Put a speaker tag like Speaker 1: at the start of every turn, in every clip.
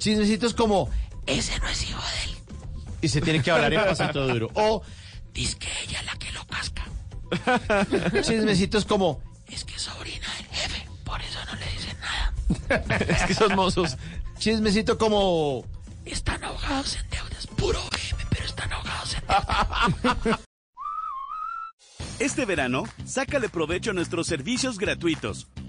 Speaker 1: Chismecitos como, ese no es hijo de él. Y se tiene que hablar en pasito duro. O, dice que ella es la que lo casca. Chismecitos como, es que es sobrina del jefe, por eso no le dicen nada.
Speaker 2: Es que son mozos.
Speaker 1: Chismecito como, están ahogados en deudas. Puro BM, pero están ahogados en deudas.
Speaker 3: Este verano, sácale provecho a nuestros servicios gratuitos,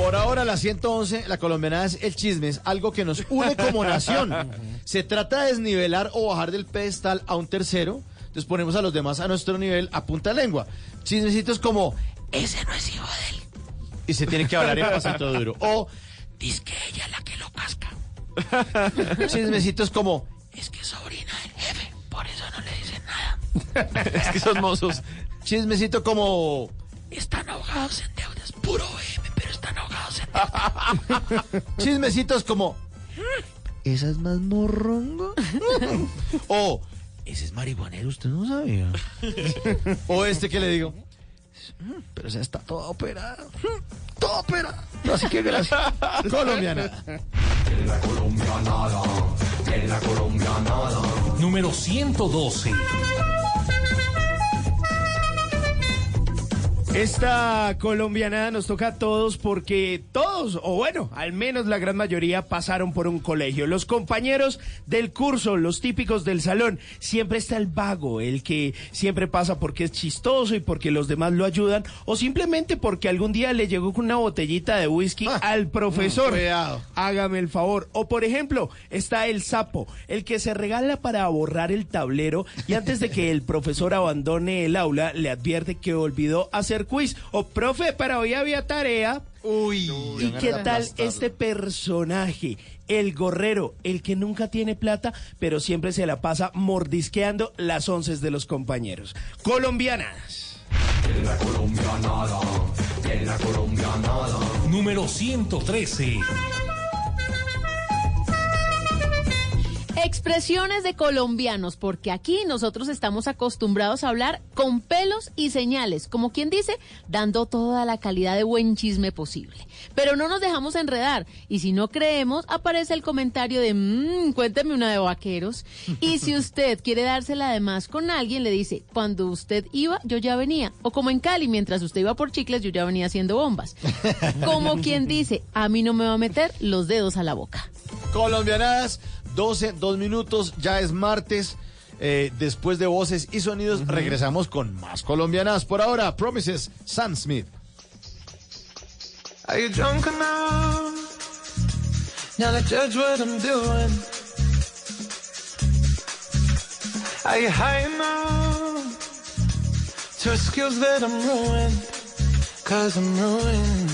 Speaker 1: Por ahora, la 111, la colombiana es el chisme, es algo que nos une como nación. Se trata de desnivelar o bajar del pedestal a un tercero, entonces ponemos a los demás a nuestro nivel a punta lengua. Chismecitos como, ese no es hijo de él. Y se tiene que hablar en pasito duro. O, dice que ella es la que lo casca. Chismecitos como, es que es sobrina del jefe, por eso no le dicen nada.
Speaker 2: Es que son mozos.
Speaker 1: Chismecito como, están ahogados en deudas. Puro BM, Chismecitos como, ¿esa es más morrongo? o, ese es marihuanero, usted no sabía. o este que le digo, pero esa está toda operada. Toda operada. Así que gracias. Colombiana.
Speaker 4: Número 112.
Speaker 5: Esta colombiana nos toca a todos porque todos, o bueno, al menos la gran mayoría pasaron por un colegio. Los compañeros del curso, los típicos del salón, siempre está el vago, el que siempre pasa porque es chistoso y porque los demás lo ayudan, o simplemente porque algún día le llegó con una botellita de whisky al profesor.
Speaker 1: cuidado.
Speaker 5: Hágame el favor. O por ejemplo, está el sapo, el que se regala para borrar el tablero y antes de que el profesor abandone el aula le advierte que olvidó hacer quiz. O profe, para hoy había tarea.
Speaker 1: Uy.
Speaker 5: ¿Y qué tal este personaje? El gorrero, el que nunca tiene plata, pero siempre se la pasa mordisqueando las once de los compañeros. Colombianas.
Speaker 4: Número 113.
Speaker 6: Expresiones de colombianos, porque aquí nosotros estamos acostumbrados a hablar con pelos y señales, como quien dice, dando toda la calidad de buen chisme posible. Pero no nos dejamos enredar, y si no creemos, aparece el comentario de, mmm, cuénteme una de vaqueros. Y si usted quiere dársela de más con alguien, le dice, cuando usted iba, yo ya venía. O como en Cali, mientras usted iba por chicles, yo ya venía haciendo bombas. Como quien dice, a mí no me va a meter los dedos a la boca.
Speaker 1: Colombianadas, 12, 2 minutos, ya es martes. Eh, después de voces y sonidos, regresamos con más colombianas. Por ahora, Promises, Sam Smith.
Speaker 7: Are you drunk enough? Now to judge what I'm doing. Are you high enough to excuse that I'm ruined? Cause I'm ruined.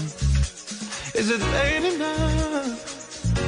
Speaker 7: Is it late enough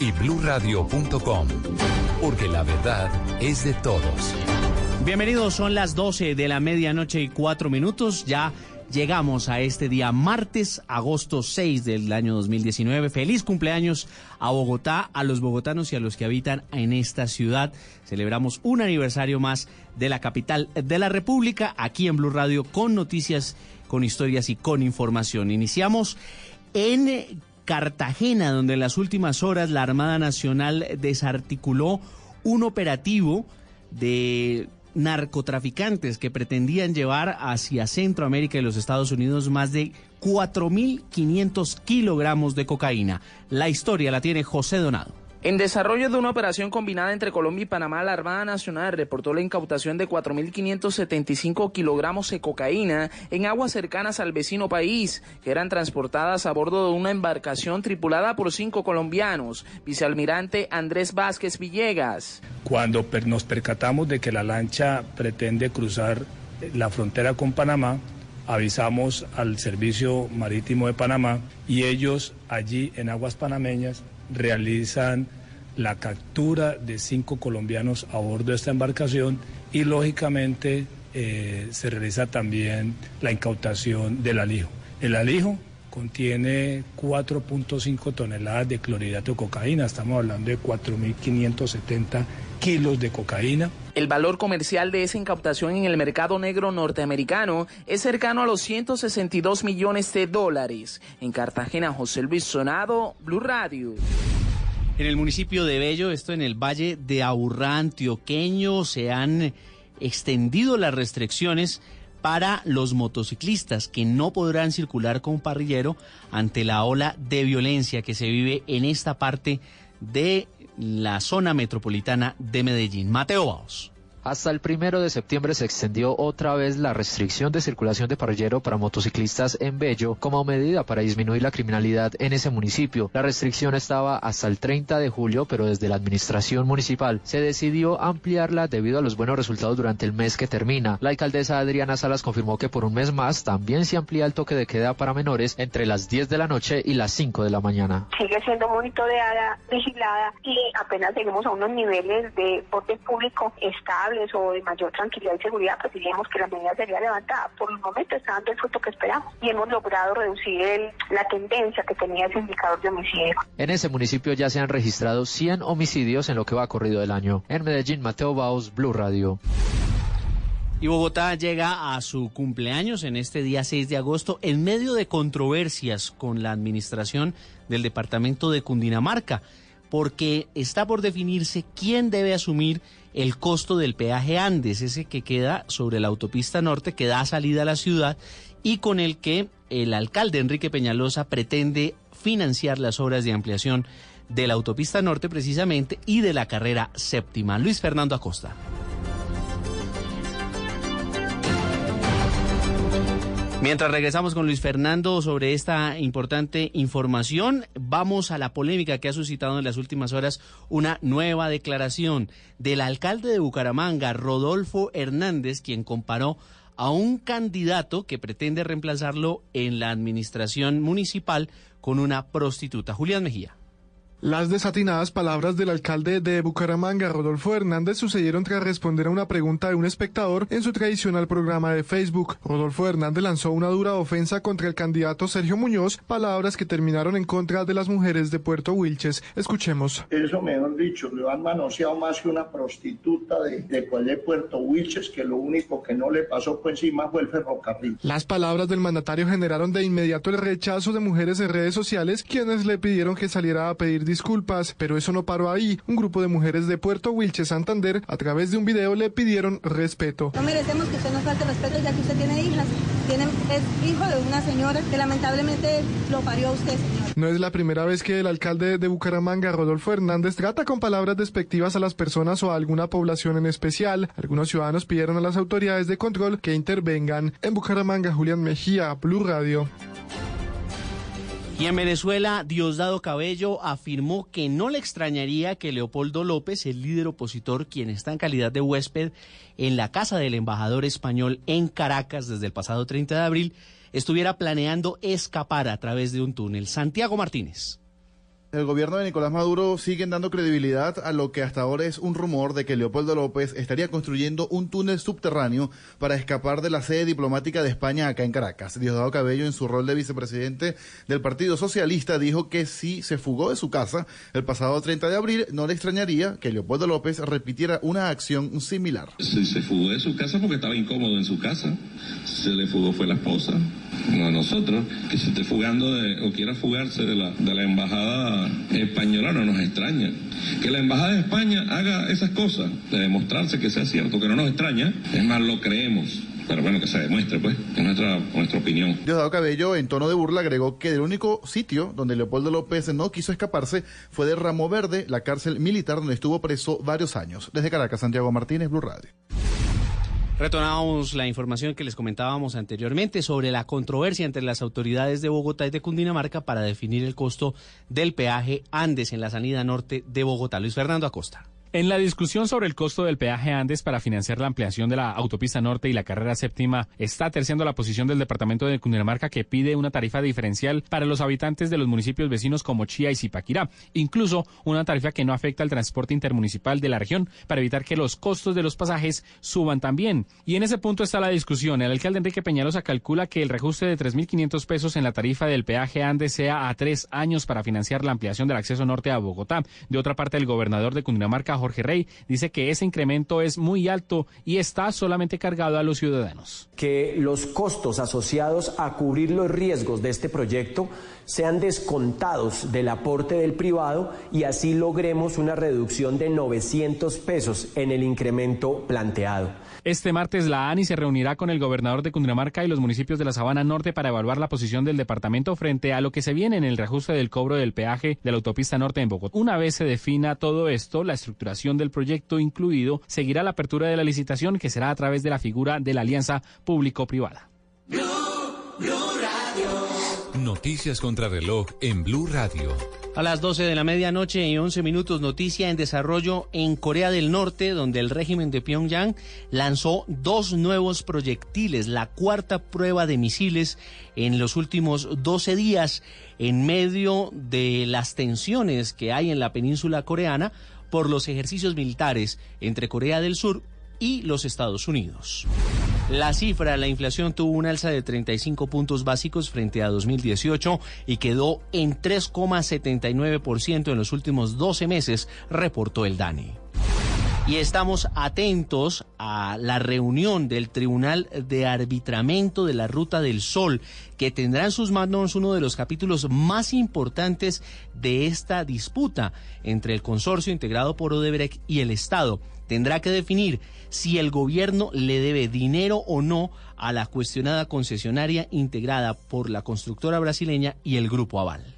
Speaker 8: y bluradio.com, porque la verdad es de todos.
Speaker 9: Bienvenidos, son las 12 de la medianoche y cuatro minutos. Ya llegamos a este día martes, agosto 6 del año 2019. Feliz cumpleaños a Bogotá, a los bogotanos y a los que habitan en esta ciudad. Celebramos un aniversario más de la capital de la República aquí en Blue Radio con noticias, con historias y con información. Iniciamos en Cartagena, donde en las últimas horas la Armada Nacional desarticuló un operativo de narcotraficantes que pretendían llevar hacia Centroamérica y los Estados Unidos más de 4.500 kilogramos de cocaína. La historia la tiene José Donado.
Speaker 10: En desarrollo de una operación combinada entre Colombia y Panamá, la Armada Nacional reportó la incautación de 4.575 kilogramos de cocaína en aguas cercanas al vecino país, que eran transportadas a bordo de una embarcación tripulada por cinco colombianos. Vicealmirante Andrés Vázquez Villegas.
Speaker 11: Cuando nos percatamos de que la lancha pretende cruzar la frontera con Panamá, avisamos al Servicio Marítimo de Panamá y ellos allí en aguas panameñas realizan la captura de cinco colombianos a bordo de esta embarcación y lógicamente eh, se realiza también la incautación del alijo. El alijo contiene 4.5 toneladas de clorhidrato de cocaína, estamos hablando de 4.570 kilos de cocaína.
Speaker 10: El valor comercial de esa incautación en el mercado negro norteamericano es cercano a los 162 millones de dólares. En Cartagena, José Luis Sonado, Blue Radio.
Speaker 9: En el municipio de Bello, esto en el Valle de Aburrá, antioqueño, se han extendido las restricciones para los motociclistas que no podrán circular con parrillero ante la ola de violencia que se vive en esta parte de la zona metropolitana de Medellín. Mateo Baos.
Speaker 12: Hasta el primero de septiembre se extendió otra vez la restricción de circulación de parrillero para motociclistas en Bello como medida para disminuir la criminalidad en ese municipio. La restricción estaba hasta el 30 de julio, pero desde la administración municipal se decidió ampliarla debido a los buenos resultados durante el mes que termina. La alcaldesa Adriana Salas confirmó que por un mes más también se amplía el toque de queda para menores entre las 10 de la noche y las 5 de la mañana.
Speaker 13: Sigue siendo monitoreada, vigilada y apenas lleguemos a unos niveles de orden público o de mayor tranquilidad y seguridad, pues diríamos que la medida sería levantada. Por el momento está dando el fruto que esperamos y hemos logrado reducir el, la tendencia que tenía ese indicador de homicidio.
Speaker 12: En ese municipio ya se han registrado 100 homicidios en lo que va corrido del año. En Medellín, Mateo Baos, Blue Radio.
Speaker 9: Y Bogotá llega a su cumpleaños en este día 6 de agosto en medio de controversias con la administración del departamento de Cundinamarca, porque está por definirse quién debe asumir el costo del peaje Andes, ese que queda sobre la autopista norte que da salida a la ciudad y con el que el alcalde Enrique Peñalosa pretende financiar las obras de ampliación de la autopista norte precisamente y de la carrera séptima. Luis Fernando Acosta. Mientras regresamos con Luis Fernando sobre esta importante información, vamos a la polémica que ha suscitado en las últimas horas una nueva declaración del alcalde de Bucaramanga, Rodolfo Hernández, quien comparó a un candidato que pretende reemplazarlo en la administración municipal con una prostituta. Julián Mejía.
Speaker 14: Las desatinadas palabras del alcalde de Bucaramanga, Rodolfo Hernández, sucedieron tras responder a una pregunta de un espectador en su tradicional programa de Facebook. Rodolfo Hernández lanzó una dura ofensa contra el candidato Sergio Muñoz, palabras que terminaron en contra de las mujeres de Puerto Wilches. Escuchemos.
Speaker 15: Eso, mejor dicho, lo han manoseado más que una prostituta de, de, de Puerto Wilches, que lo único que no le pasó por encima fue el ferrocarril.
Speaker 14: Las palabras del mandatario generaron de inmediato el rechazo de mujeres en redes sociales, quienes le pidieron que saliera a pedir disculpas, pero eso no paró ahí. Un grupo de mujeres de Puerto Wilche, Santander, a través de un video le pidieron respeto.
Speaker 16: No merecemos que usted nos falte respeto ya que usted tiene hijas. Tiene, es hijo de una señora que lamentablemente lo parió a usted, señor.
Speaker 14: No es la primera vez que el alcalde de Bucaramanga, Rodolfo Hernández, trata con palabras despectivas a las personas o a alguna población en especial. Algunos ciudadanos pidieron a las autoridades de control que intervengan. En Bucaramanga, Julián Mejía, Blue Radio.
Speaker 9: Y en Venezuela, Diosdado Cabello afirmó que no le extrañaría que Leopoldo López, el líder opositor, quien está en calidad de huésped en la casa del embajador español en Caracas desde el pasado 30 de abril, estuviera planeando escapar a través de un túnel. Santiago Martínez.
Speaker 17: El gobierno de Nicolás Maduro sigue dando credibilidad a lo que hasta ahora es un rumor de que Leopoldo López estaría construyendo un túnel subterráneo para escapar de la sede diplomática de España acá en Caracas. Diosdado Cabello, en su rol de vicepresidente del Partido Socialista, dijo que si se fugó de su casa el pasado 30 de abril, no le extrañaría que Leopoldo López repitiera una acción similar.
Speaker 18: Se, se fugó de su casa porque estaba incómodo en su casa. Se le fugó fue la esposa, a nosotros. Que se esté fugando de, o quiera fugarse de la, de la embajada española no nos extraña. Que la Embajada de España haga esas cosas, de demostrarse que sea cierto, que no nos extraña, es más, lo creemos. Pero bueno, que se demuestre, pues, es nuestra, nuestra opinión.
Speaker 17: Diosdado Cabello, en tono de burla, agregó que el único sitio donde Leopoldo López no quiso escaparse fue de Ramo Verde, la cárcel militar donde estuvo preso varios años. Desde Caracas, Santiago Martínez, Blue Radio.
Speaker 9: Retomamos la información que les comentábamos anteriormente sobre la controversia entre las autoridades de Bogotá y de Cundinamarca para definir el costo del peaje Andes en la salida norte de Bogotá. Luis Fernando Acosta.
Speaker 19: En la discusión sobre el costo del peaje Andes para financiar la ampliación de la autopista norte y la carrera séptima, está terciando la posición del departamento de Cundinamarca que pide una tarifa diferencial para los habitantes de los municipios vecinos como Chía y Zipaquirá, incluso una tarifa que no afecta al transporte intermunicipal de la región para evitar que los costos de los pasajes suban también. Y en ese punto está la discusión. El alcalde Enrique Peñalosa calcula que el reajuste de 3.500 pesos en la tarifa del peaje Andes sea a tres años para financiar la ampliación del acceso norte a Bogotá. De otra parte, el gobernador de Cundinamarca, Jorge Rey, dice que ese incremento es muy alto y está solamente cargado a los ciudadanos.
Speaker 20: Que los costos asociados a cubrir los riesgos de este proyecto sean descontados del aporte del privado y así logremos una reducción de 900 pesos en el incremento planteado.
Speaker 19: Este martes la ANI se reunirá con el gobernador de Cundinamarca y los municipios de la Sabana Norte para evaluar la posición del departamento frente a lo que se viene en el reajuste del cobro del peaje de la autopista norte en Bogotá. Una vez se defina todo esto, la estructuración del proyecto incluido, seguirá la apertura de la licitación que será a través de la figura de la alianza público-privada.
Speaker 8: Noticias contra reloj en Blue Radio.
Speaker 9: A las 12 de la medianoche y 11 minutos, noticia en desarrollo en Corea del Norte, donde el régimen de Pyongyang lanzó dos nuevos proyectiles, la cuarta prueba de misiles en los últimos 12 días, en medio de las tensiones que hay en la península coreana por los ejercicios militares entre Corea del Sur y los Estados Unidos. La cifra, la inflación tuvo un alza de 35 puntos básicos frente a 2018 y quedó en 3,79% en los últimos 12 meses, reportó el DANE. Y estamos atentos a la reunión del Tribunal de Arbitramento de la Ruta del Sol, que tendrá en sus manos uno de los capítulos más importantes de esta disputa entre el consorcio integrado por Odebrecht y el Estado. Tendrá que definir si el gobierno le debe dinero o no a la cuestionada concesionaria integrada por la constructora brasileña y el Grupo Aval.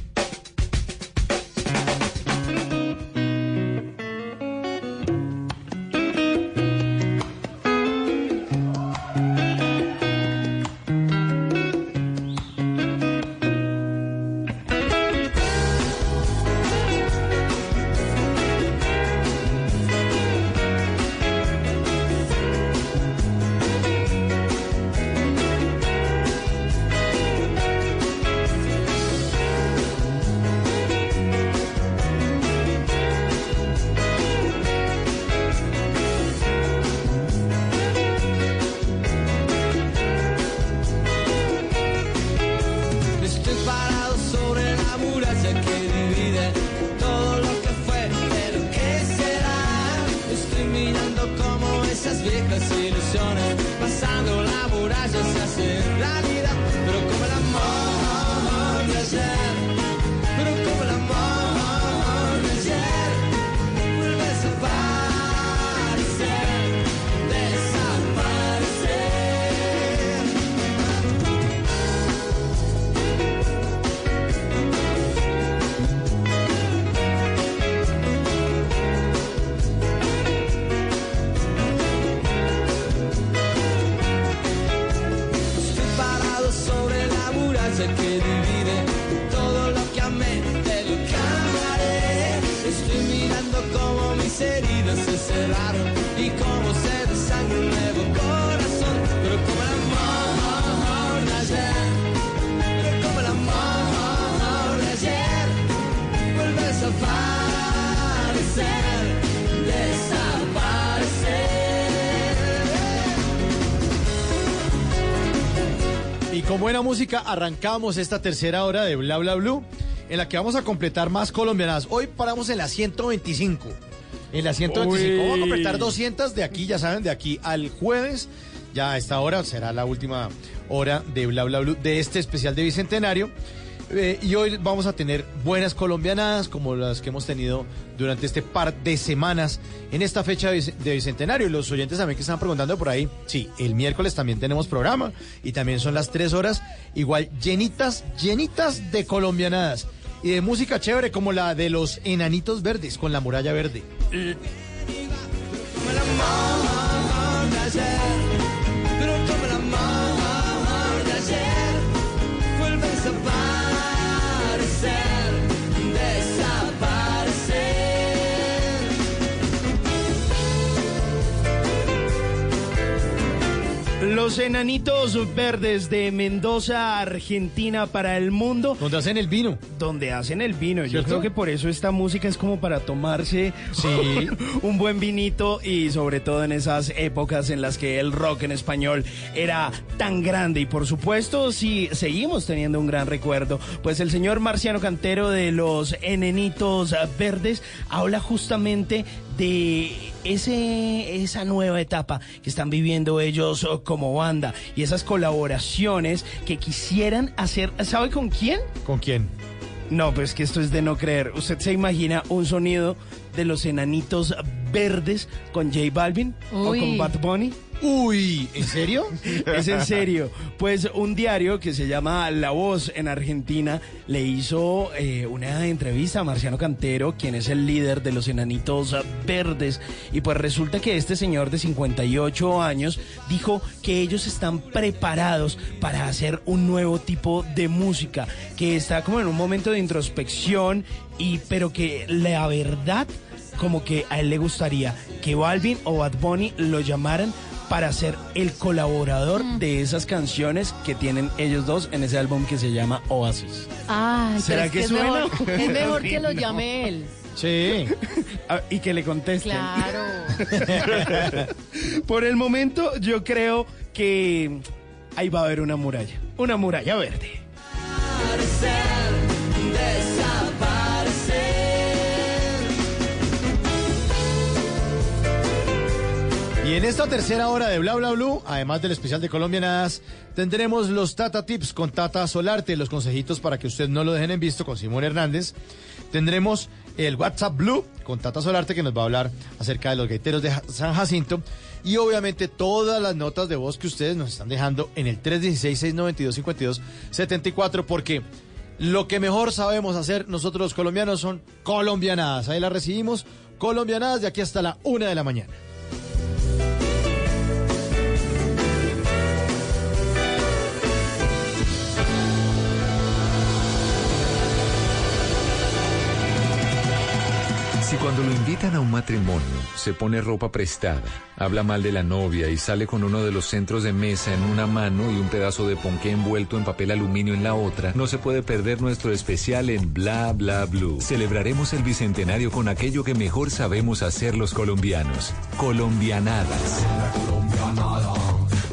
Speaker 1: Música arrancamos esta tercera hora de Bla Bla Blue, en la que vamos a completar más colombianas. Hoy paramos en la 125. En la 125 vamos a
Speaker 9: Uy.
Speaker 1: completar 200 de aquí, ya saben, de aquí al jueves. Ya a esta hora será la última hora de Bla Bla Blue de este especial de Bicentenario. Eh, y hoy vamos a tener buenas colombianadas como las que hemos tenido durante este par de semanas en esta fecha de bic- de Bicentenario. Y los oyentes también que están preguntando por ahí, sí, el miércoles también tenemos programa y también son las tres horas, igual llenitas, llenitas de colombianadas y de música chévere como la de los enanitos verdes con la muralla verde.
Speaker 5: Los enanitos verdes de Mendoza, Argentina para el mundo.
Speaker 1: Donde hacen el vino.
Speaker 5: Donde hacen el vino. Yo creo que por eso esta música es como para tomarse
Speaker 1: Sí.
Speaker 5: un buen vinito y sobre todo en esas épocas en las que el rock en español era tan grande. Y por supuesto, si seguimos teniendo un gran recuerdo, pues el señor Marciano Cantero de los enanitos verdes habla justamente de ese, esa nueva etapa que están viviendo ellos como banda y esas colaboraciones que quisieran hacer, ¿sabe con quién?
Speaker 1: ¿Con quién?
Speaker 5: No, pues que esto es de no creer. ¿Usted se imagina un sonido de los enanitos verdes con J Balvin o con Bad Bunny?
Speaker 1: Uy, ¿en serio?
Speaker 5: Es en serio. Pues un diario que se llama La Voz en Argentina le hizo eh, una entrevista a Marciano Cantero, quien es el líder de los Enanitos Verdes. Y pues resulta que este señor de 58 años dijo que ellos están preparados para hacer un nuevo tipo de música, que está como en un momento de introspección, y pero que la verdad como que a él le gustaría que Balvin o Bad Bunny lo llamaran para ser el colaborador de esas canciones que tienen ellos dos en ese álbum que se llama Oasis.
Speaker 6: Ay,
Speaker 5: ¿Será que
Speaker 6: es es
Speaker 5: suena?
Speaker 6: mejor, es mejor que lo llame él.
Speaker 1: Sí.
Speaker 5: Ah, y que le contesten.
Speaker 6: Claro.
Speaker 5: Por el momento, yo creo que ahí va a haber una muralla. Una muralla verde.
Speaker 1: Y en esta tercera hora de Bla Bla Blue, además del especial de Colombianadas, tendremos los Tata Tips con Tata Solarte, los consejitos para que usted no lo dejen en visto con Simón Hernández. Tendremos el WhatsApp Blue con Tata Solarte que nos va a hablar acerca de los gaiteros de San Jacinto. Y obviamente todas las notas de voz que ustedes nos están dejando en el 316-692-5274 porque lo que mejor sabemos hacer nosotros los colombianos son colombianadas. Ahí las recibimos, colombianadas de aquí hasta la una de la mañana.
Speaker 8: Si cuando lo invitan a un matrimonio se pone ropa prestada, habla mal de la novia y sale con uno de los centros de mesa en una mano y un pedazo de ponqué envuelto en papel aluminio en la otra, no se puede perder nuestro especial en Bla Bla Blue. Celebraremos el bicentenario con aquello que mejor sabemos hacer los colombianos, colombianadas.
Speaker 21: colombianada,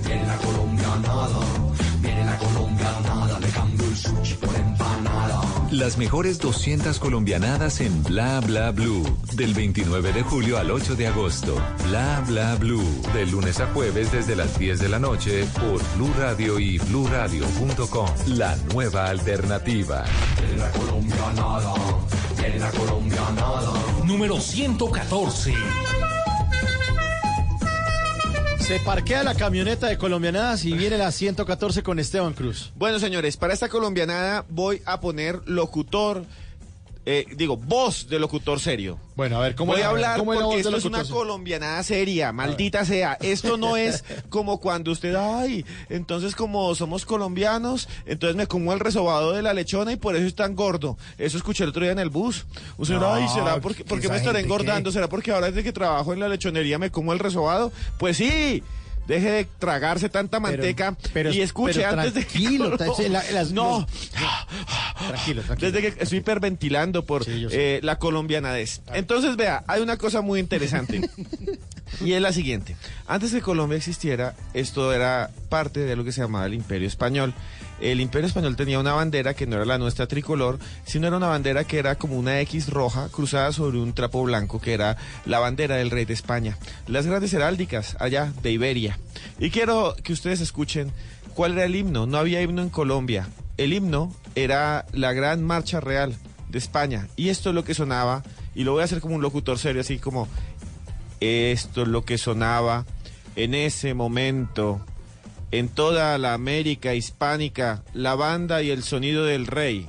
Speaker 21: viene la colombianada, viene la colombianada,
Speaker 8: Las mejores 200 colombianadas en Bla Bla Blue. Del 29 de julio al 8 de agosto. Bla Bla Blue. De lunes a jueves desde las 10 de la noche por Blue Radio y bluradio.com. La nueva alternativa.
Speaker 4: En la colombianada, en la colombianada. Número 114.
Speaker 1: Se parquea la camioneta de colombianadas y viene la 114 con Esteban Cruz.
Speaker 2: Bueno, señores, para esta colombianada voy a poner locutor, eh, digo, voz de locutor serio.
Speaker 1: Bueno, a ver, ¿cómo
Speaker 2: Voy a hablar
Speaker 1: cómo
Speaker 2: porque esto es una colombianada seria, maldita sea. Esto no es como cuando usted, ay, entonces como somos colombianos, entonces me como el resobado de la lechona y por eso es tan gordo. Eso escuché el otro día en el bus. Señor,
Speaker 1: No,
Speaker 2: ay, ¿será porque,
Speaker 1: ¿qué
Speaker 2: porque me estaré engordando? ¿Será porque ahora desde que trabajo en la lechonería me como el resobado? Pues sí. Deje de tragarse tanta manteca
Speaker 1: pero-
Speaker 2: y escuche
Speaker 1: pero
Speaker 2: antes de que...
Speaker 1: la- las-
Speaker 2: no,
Speaker 1: Tranquilo, tranquilo.
Speaker 2: desde que estoy hiperventilando por eh, la colombianadez. Entonces, vea, hay una cosa muy interesante. y es la siguiente. Antes de Colombia existiera, esto era parte de lo que se llamaba el Imperio Español. El Imperio Español tenía una bandera que no era la nuestra tricolor, sino era una bandera que era como una X roja cruzada sobre un trapo blanco, que era la bandera del rey de España. Las grandes heráldicas allá de Iberia. Y quiero que ustedes escuchen cuál era el himno. No había himno en Colombia. El himno era la gran marcha real de España. Y esto es lo que sonaba, y lo voy a hacer como un locutor serio, así como, esto es lo que sonaba en ese momento, en toda la América hispánica, la banda y el sonido del rey.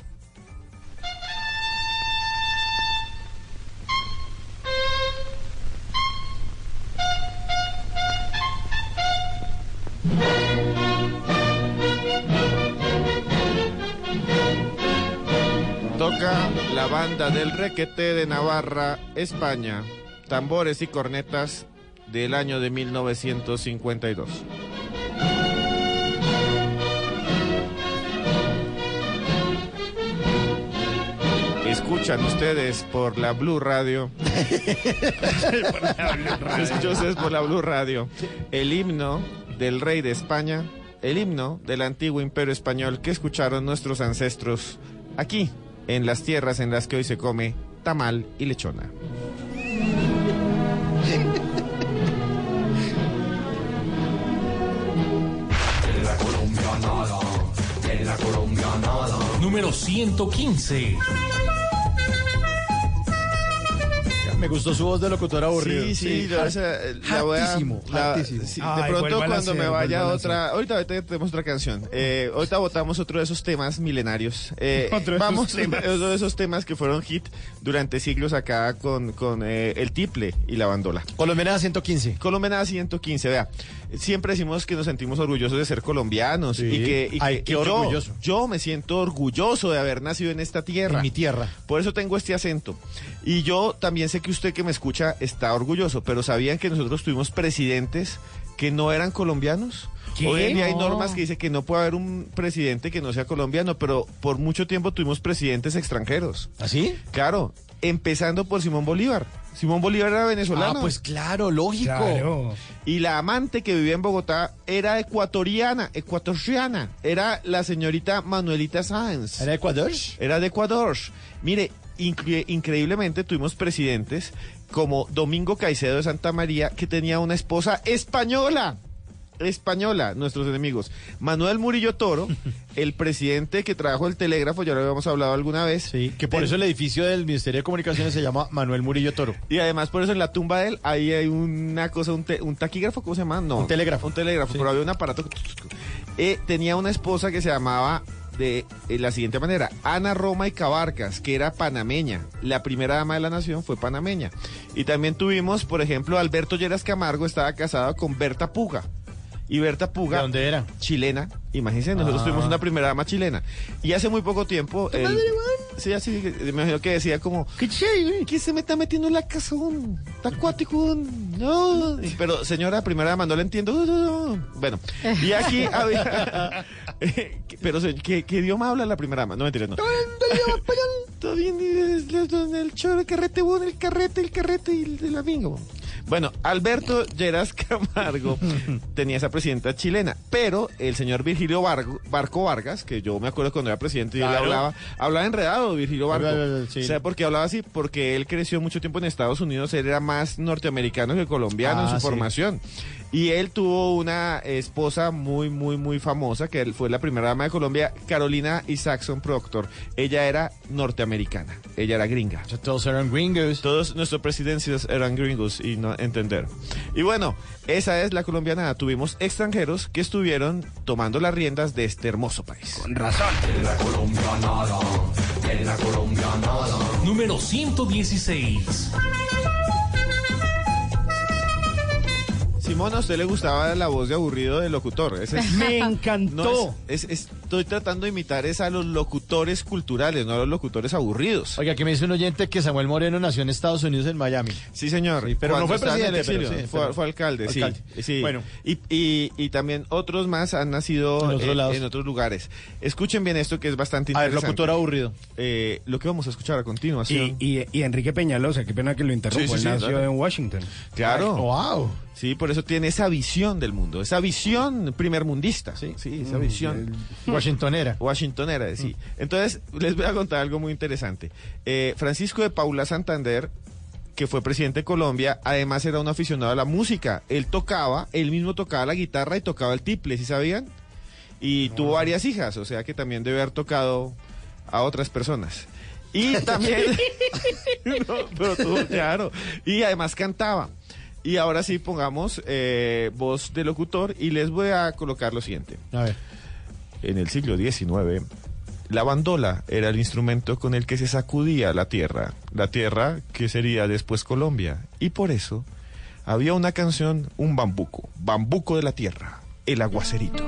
Speaker 2: Toca la banda del requete de Navarra, España. Tambores y cornetas del año de 1952. Escuchan ustedes por la Blue Radio. Escuchan ustedes por la Blue Radio. El himno del rey de España, el himno del antiguo imperio español que escucharon nuestros ancestros aquí, en las tierras en las que hoy se come tamal y lechona.
Speaker 4: Colombianada, en la colombianada. Número 115.
Speaker 1: Me gustó su voz de locutor aburrido.
Speaker 2: Sí, sí, yo esa, la voy a-
Speaker 1: Hartísimo,
Speaker 2: la-
Speaker 1: hartísimo.
Speaker 2: sí,
Speaker 1: Ay,
Speaker 2: de pronto
Speaker 1: vuélvala a
Speaker 2: cuando me
Speaker 1: hacer,
Speaker 2: vaya
Speaker 1: vuélvala a
Speaker 2: otra, ahorita, ahorita tenemos otra canción. Eh, ahorita votamos otro de esos temas milenarios. Eh,
Speaker 1: Otro de esos
Speaker 2: vamos,
Speaker 1: temas.
Speaker 2: otro de esos temas que fueron hit durante siglos acá con, con eh, el tiple y la bandola.
Speaker 1: Colombianada 115.
Speaker 2: Colombianada 115, vea. Siempre decimos que nos sentimos orgullosos de ser colombianos
Speaker 1: Sí.
Speaker 2: y que, y
Speaker 1: Ay,
Speaker 2: que- yo- me siento orgulloso de haber nacido en esta tierra.
Speaker 1: En mi tierra.
Speaker 2: Por eso tengo este acento. Y yo también sé que usted que me escucha está orgulloso, pero ¿sabían que nosotros tuvimos presidentes que no eran colombianos?
Speaker 1: ¿Qué?
Speaker 2: Hoy en día hay
Speaker 1: No.
Speaker 2: normas que dicen que no puede haber un presidente que no sea colombiano, pero por mucho tiempo tuvimos presidentes extranjeros.
Speaker 1: ¿Así?
Speaker 2: Claro, empezando por Simón Bolívar. Simón Bolívar era venezolano.
Speaker 1: Ah, pues claro, lógico.
Speaker 5: Claro.
Speaker 2: Y la amante que vivía en Bogotá era ecuatoriana, ecuatoriana. Era la señorita Manuelita Sáenz.
Speaker 1: ¿Era Ecuador?
Speaker 2: Era de Ecuador. Mire, incre- increíblemente tuvimos presidentes como Domingo Caicedo de Santa María, que tenía una esposa española. Española, nuestros enemigos. Manuel Murillo Toro, el presidente que trajo el telégrafo, ya lo habíamos hablado alguna vez.
Speaker 1: Sí, que por eso el edificio del Ministerio de Comunicaciones se llama Manuel Murillo Toro.
Speaker 2: Y además por eso en la tumba de él ahí hay una cosa, un, te- un taquígrafo, ¿cómo se llama? No.
Speaker 1: Un telégrafo.
Speaker 2: Un telégrafo, pero había un aparato. que- Eh, tenía una esposa que se llamaba de eh, la siguiente manera, Ana Roma y Cabarcas, que era panameña. La primera dama de la nación fue panameña. Y también tuvimos, por ejemplo, Alberto Lleras Camargo estaba casado con Berta Puga. Y Berta Puga.
Speaker 1: ¿De dónde era?
Speaker 2: Chilena. Imagínense, nosotros
Speaker 1: Ah.
Speaker 2: tuvimos una primera dama chilena. Y hace muy poco tiempo. el- sí, así, me imagino que decía como. ¿Qué, ¿Qué se me está metiendo en la casa? un Está acuático. No. Pero, señora, primera dama, no le entiendo. Bueno, y aquí había. pero, ¿qué, qué idioma habla la primera dama? No mentira, no. Todo bien, el choro, el carrete, bueno, el carrete, el carrete y el, el amigo. Bueno, Alberto Lleras Camargo tenía esa presidenta chilena, pero el señor Virgilio Barco, Barco Vargas, que yo me acuerdo cuando era presidente y él
Speaker 1: Claro.
Speaker 2: hablaba, hablaba enredado Virgilio Barco.
Speaker 1: Habla- sí.
Speaker 2: ¿Sabe por qué hablaba así? Porque él creció mucho tiempo en Estados Unidos, él era más norteamericano que colombiano en
Speaker 1: Ah,
Speaker 2: su
Speaker 1: sí.
Speaker 2: formación. Y él tuvo una esposa muy, muy, muy famosa, que fue la primera dama de Colombia, Carolina Isaacson Proctor. Ella era norteamericana, ella era gringa.
Speaker 1: Todos eran gringos.
Speaker 2: Todos nuestros presidencias eran gringos y no entender. Y bueno, esa es la colombiana. Tuvimos extranjeros que estuvieron tomando las riendas de este hermoso país.
Speaker 5: Con razón.
Speaker 4: En la colombianada, en la colombianada. Número 116.
Speaker 2: Simón, ¿a usted le gustaba la voz de aburrido del locutor? Ese es-
Speaker 5: Me encantó.
Speaker 2: No, es- es- estoy tratando de imitar es a los locutores culturales, no a los locutores aburridos.
Speaker 1: Oiga, aquí me dice un oyente que Samuel Moreno nació en Estados Unidos, en Miami.
Speaker 2: Sí, señor.
Speaker 1: pero no fue
Speaker 2: estaba en el
Speaker 1: presidente,
Speaker 2: exilio,
Speaker 1: pero sí,
Speaker 2: fue,
Speaker 1: pero-
Speaker 2: fue alcalde, sí,
Speaker 1: Alcalde.
Speaker 2: sí.
Speaker 1: Bueno.
Speaker 2: Y, y- y también otros más han nacido
Speaker 1: En otros
Speaker 2: eh,
Speaker 1: lados.
Speaker 2: en otros lugares. Escuchen bien esto que es bastante
Speaker 1: A ver,
Speaker 2: interesante.
Speaker 1: locutor aburrido.
Speaker 2: Eh, lo que vamos a escuchar a continuación.
Speaker 5: y, y Enrique Peñalosa, qué pena que lo interrumpo,
Speaker 2: Sí, sí,
Speaker 5: él
Speaker 2: sí,
Speaker 5: nació en Washington.
Speaker 2: Claro.
Speaker 1: Wow.
Speaker 2: Sí, por eso tiene esa visión del mundo, esa visión primermundista. Sí, sí esa visión.
Speaker 1: Washingtonera.
Speaker 2: Washingtonera, sí. Entonces, les voy a contar algo muy interesante. Eh, Francisco de Paula Santander, que fue presidente de Colombia, además era un aficionado a la música. Él tocaba, él mismo tocaba la guitarra y tocaba el tiple, ¿sí sabían? Y tuvo varias hijas, o sea que también debe haber tocado a otras personas. Y también... No, pero tuvo, claro. Y además cantaba. Y ahora sí pongamos eh, voz de locutor y les voy a colocar lo siguiente.
Speaker 1: A ver.
Speaker 2: En el siglo XIX, la bandola era el instrumento con el que se sacudía la tierra, la tierra que sería después Colombia. Y por eso había una canción, un bambuco, bambuco de la tierra, el aguacerito.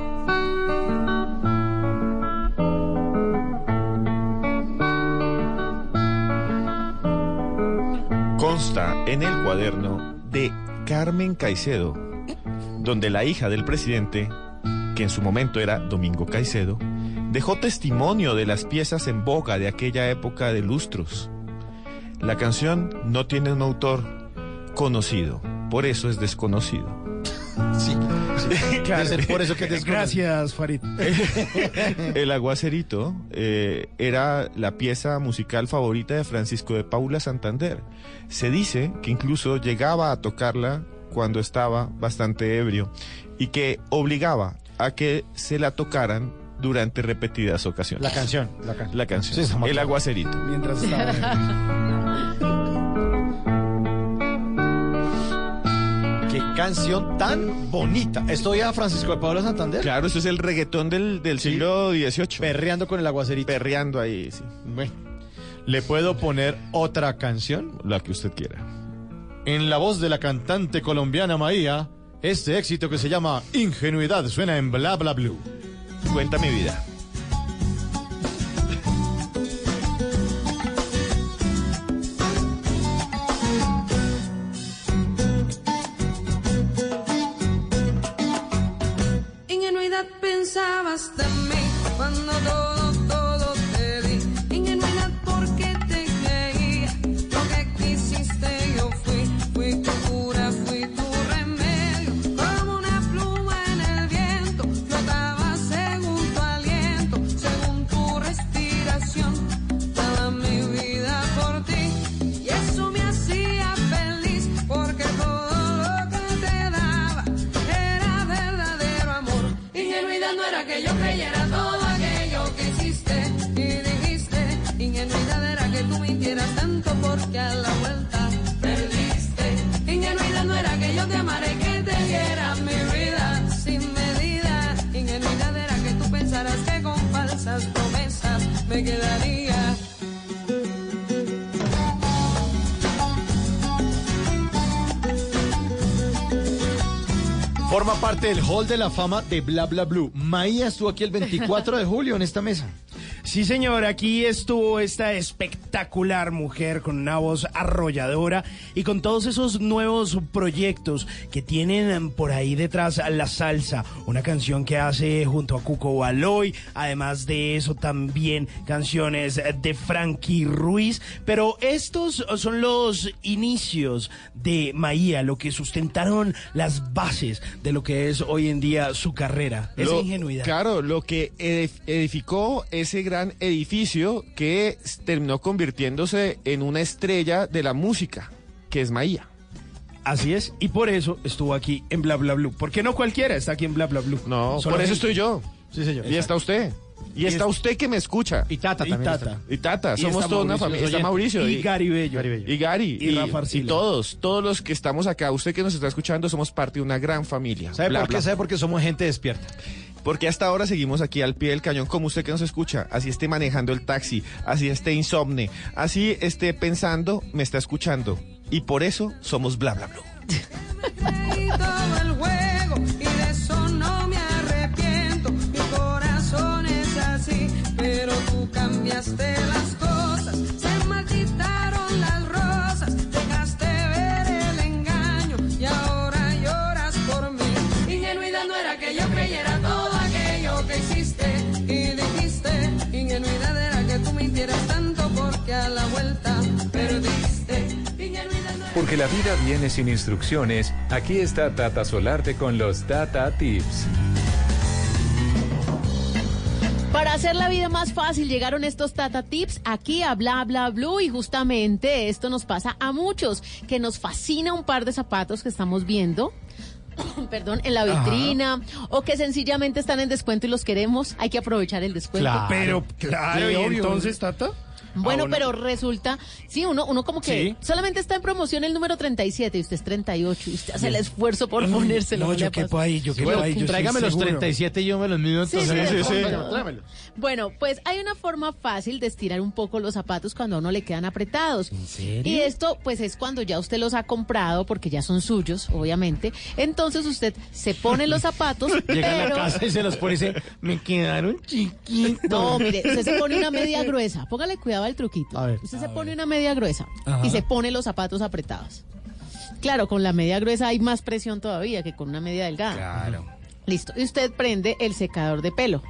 Speaker 2: Consta en el cuaderno de Carmen Caicedo, donde la hija del presidente, que en su momento era Domingo Caicedo, dejó testimonio de las piezas en boga de aquella época de lustros. La canción no tiene un autor conocido, por eso es desconocido.
Speaker 1: Sí,
Speaker 5: Claro.
Speaker 1: Debe ser por eso que te
Speaker 5: Gracias, Farid.
Speaker 2: El aguacerito eh, era la pieza musical favorita de Francisco de Paula Santander. Se dice que incluso llegaba a tocarla cuando estaba bastante ebrio y que obligaba a que se la tocaran durante repetidas ocasiones.
Speaker 1: La canción. La, can-
Speaker 2: La canción.
Speaker 1: Sí,
Speaker 2: el aguacerito.
Speaker 5: Mientras estaba...
Speaker 1: canción tan bonita. Estoy a Francisco de Pablo Santander.
Speaker 2: Claro, eso es el reggaetón del, del siglo XVIII.
Speaker 1: Perreando con el aguacerito.
Speaker 2: Perreando ahí, sí.
Speaker 1: Bueno, ¿le puedo poner otra canción?
Speaker 2: La que usted quiera.
Speaker 1: En la voz de la cantante colombiana Maía, este éxito que se llama Ingenuidad suena en Bla Bla Blue.
Speaker 2: Cuenta mi vida.
Speaker 22: Ingenuidad pensabas de mí cuando todo, todo porque a la vuelta perdiste. Ingenuidad no era que yo te amara y que te diera mi vida sin medida. Ingenuidad era que tú pensaras que con falsas promesas me quedaría.
Speaker 1: Forma parte del Hall de la Fama de Bla Bla Blue. Maía estuvo aquí el 24 de julio en esta mesa.
Speaker 5: Sí, señor, aquí estuvo esta espectacular mujer con una voz arrolladora y con todos esos nuevos proyectos que tienen por ahí detrás la salsa, una canción que hace junto a Cuco Baloy, además de eso también canciones de Frankie Ruiz, pero estos son los inicios de Maía, lo que sustentaron las bases de lo que es hoy en día su carrera, esa
Speaker 2: Lo-
Speaker 5: ingenuidad.
Speaker 2: Claro, lo que edif- edificó ese gran edificio que terminó convirtiéndose en una estrella de la música, que es Maía.
Speaker 5: Así es, y por eso estuvo aquí en Bla Bla Blue. Porque no cualquiera está aquí en Bla Bla Blue.
Speaker 2: No,
Speaker 5: Solo
Speaker 2: por eso
Speaker 5: gente-
Speaker 2: estoy yo.
Speaker 1: Sí, señor.
Speaker 2: Y está usted. Y,
Speaker 5: Y
Speaker 2: está
Speaker 5: es-
Speaker 2: usted que me escucha.
Speaker 1: Y Tata
Speaker 5: Y
Speaker 1: también.
Speaker 5: Tata.
Speaker 1: está.
Speaker 2: Y Tata,
Speaker 5: Y
Speaker 2: somos toda una familia. Está. Mauricio.
Speaker 5: Y Gary Bello.
Speaker 1: Gary Bello.
Speaker 2: Y Gary.
Speaker 5: Y Rafa
Speaker 2: y todos, todos los que estamos acá, usted que nos está escuchando, somos parte de una gran familia.
Speaker 1: ¿Sabe
Speaker 2: Bla,
Speaker 1: por qué?
Speaker 2: bla.
Speaker 1: ¿Sabe por qué somos gente despierta?
Speaker 2: Porque hasta ahora seguimos aquí al pie del cañón, como usted que nos escucha, así esté manejando el taxi, así esté insomne, así esté pensando, me está escuchando. Y por eso somos bla bla bla.
Speaker 22: Porque la
Speaker 8: vida viene sin instrucciones, aquí está Tata Solarte con los Tata Tips.
Speaker 6: Para hacer la vida más fácil llegaron estos Tata Tips aquí a Bla Bla Blue y justamente esto nos pasa a muchos, que nos fascina un par de zapatos que estamos viendo. Perdón, en la vitrina o que sencillamente están en descuento y los queremos, hay que aprovechar el descuento.
Speaker 1: Claro.
Speaker 5: Pero, claro,
Speaker 1: Sí,
Speaker 5: y
Speaker 1: obvio.
Speaker 5: entonces, Tata.
Speaker 6: Bueno,
Speaker 5: Ah,
Speaker 6: pero resulta, sí, uno, uno como que
Speaker 5: Sí.
Speaker 6: solamente está en promoción el número 37 y usted es 38 y usted hace el esfuerzo por ponérselo.
Speaker 5: No, yo quepo ahí, yo quepo
Speaker 1: Bueno,
Speaker 5: ahí. yo
Speaker 1: tráigame los
Speaker 5: seguro.
Speaker 1: 37 y yo me los mido
Speaker 6: Sí,
Speaker 1: entonces.
Speaker 6: sí,
Speaker 1: Bueno,
Speaker 6: pronto.
Speaker 1: tráemelos.
Speaker 6: Bueno, pues hay una forma fácil de estirar un poco los zapatos cuando a uno le quedan apretados.
Speaker 5: ¿En serio?
Speaker 6: Y esto, pues es cuando ya usted los ha comprado, porque ya son suyos, obviamente. Entonces usted se pone los zapatos,
Speaker 1: Llega a la casa y se los pone y dice, me quedaron chiquitos.
Speaker 6: No, mire, usted se pone una media gruesa. Póngale cuidado al truquito.
Speaker 1: A ver.
Speaker 6: usted se pone una media gruesa
Speaker 5: Ajá.
Speaker 6: y se pone los zapatos apretados. Claro, con la media gruesa hay más presión todavía que con una media delgada.
Speaker 5: Claro.
Speaker 6: Listo. Y usted prende el secador de pelo.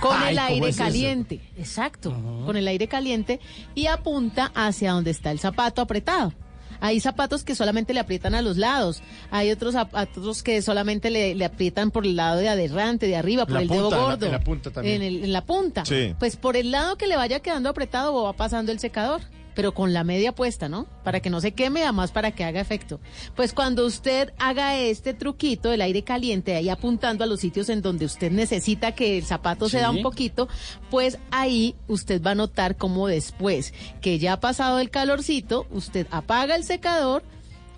Speaker 6: Con
Speaker 1: Ay,
Speaker 6: el
Speaker 1: ¿cómo
Speaker 6: aire
Speaker 1: es eso?
Speaker 6: caliente. Exacto. Con el aire caliente y apunta hacia donde está el zapato apretado. Hay zapatos que solamente le aprietan a los lados. Hay otros zapatos que solamente le, le aprietan por el lado de adelante, de arriba, por
Speaker 1: la
Speaker 6: el
Speaker 1: punta,
Speaker 6: dedo
Speaker 1: en la-
Speaker 6: gordo.
Speaker 1: en la punta también.
Speaker 6: En, el- en la punta.
Speaker 2: Sí.
Speaker 6: Pues por el lado que le vaya quedando apretado va pasando el secador. Pero con la media puesta, ¿no? Para que no se queme, además para que haga efecto. Pues cuando usted haga este truquito del aire caliente, ahí apuntando a los sitios en donde usted necesita que el zapato se da un poquito, pues ahí usted va a notar cómo después que ya ha pasado el calorcito, usted apaga el secador,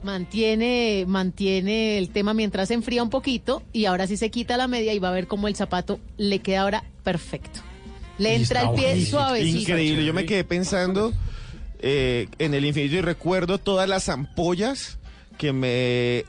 Speaker 6: mantiene, mantiene el tema mientras se enfría un poquito y ahora sí se quita la media y va a ver cómo el zapato le queda ahora perfecto. Le entra el pie suavecito.
Speaker 2: Increíble. Yo me quedé pensando eh, en el infinito y recuerdo todas las ampollas que me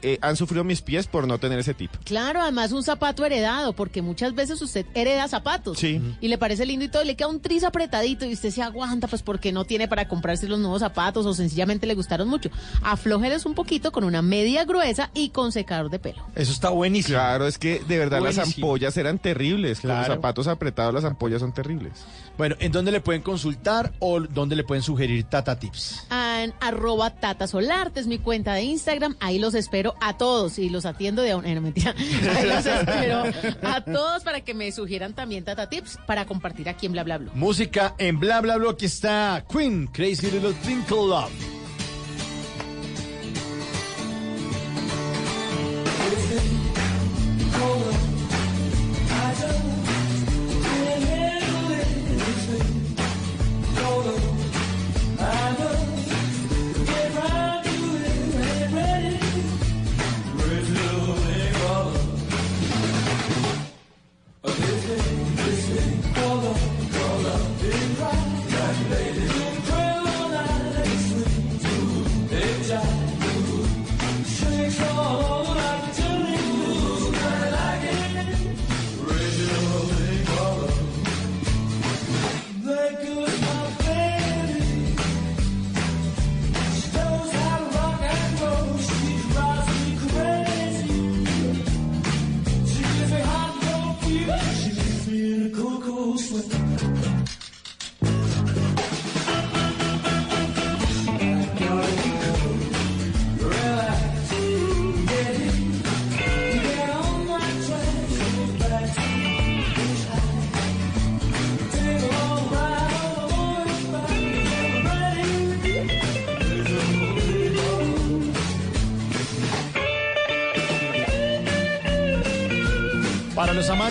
Speaker 2: eh, han sufrido mis pies por no tener ese tip.
Speaker 6: Claro, además un zapato heredado, porque muchas veces usted hereda zapatos
Speaker 2: Sí.
Speaker 6: y le parece lindo y todo, y le queda un tris apretadito y usted se aguanta, pues porque no tiene para comprarse los nuevos zapatos o sencillamente le gustaron mucho. Aflójeles un poquito con una media gruesa y con secador de pelo.
Speaker 1: Eso está buenísimo.
Speaker 2: Claro, es que de verdad las ampollas eran terribles. Con los
Speaker 1: Claro.
Speaker 2: zapatos apretados las ampollas son terribles.
Speaker 1: Bueno, ¿en dónde le pueden consultar o dónde le pueden sugerir Tata Tips?
Speaker 6: En arroba Tata Solarte es mi cuenta de Instagram, ahí los espero a todos y los atiendo de una, eh, no, mentira, ahí los espero a todos para que me sugieran también Tata Tips para compartir aquí en Bla Bla Bla.
Speaker 1: Música en bla bla bla. Aquí está Queen, Crazy Little Twinkle Love.
Speaker 21: The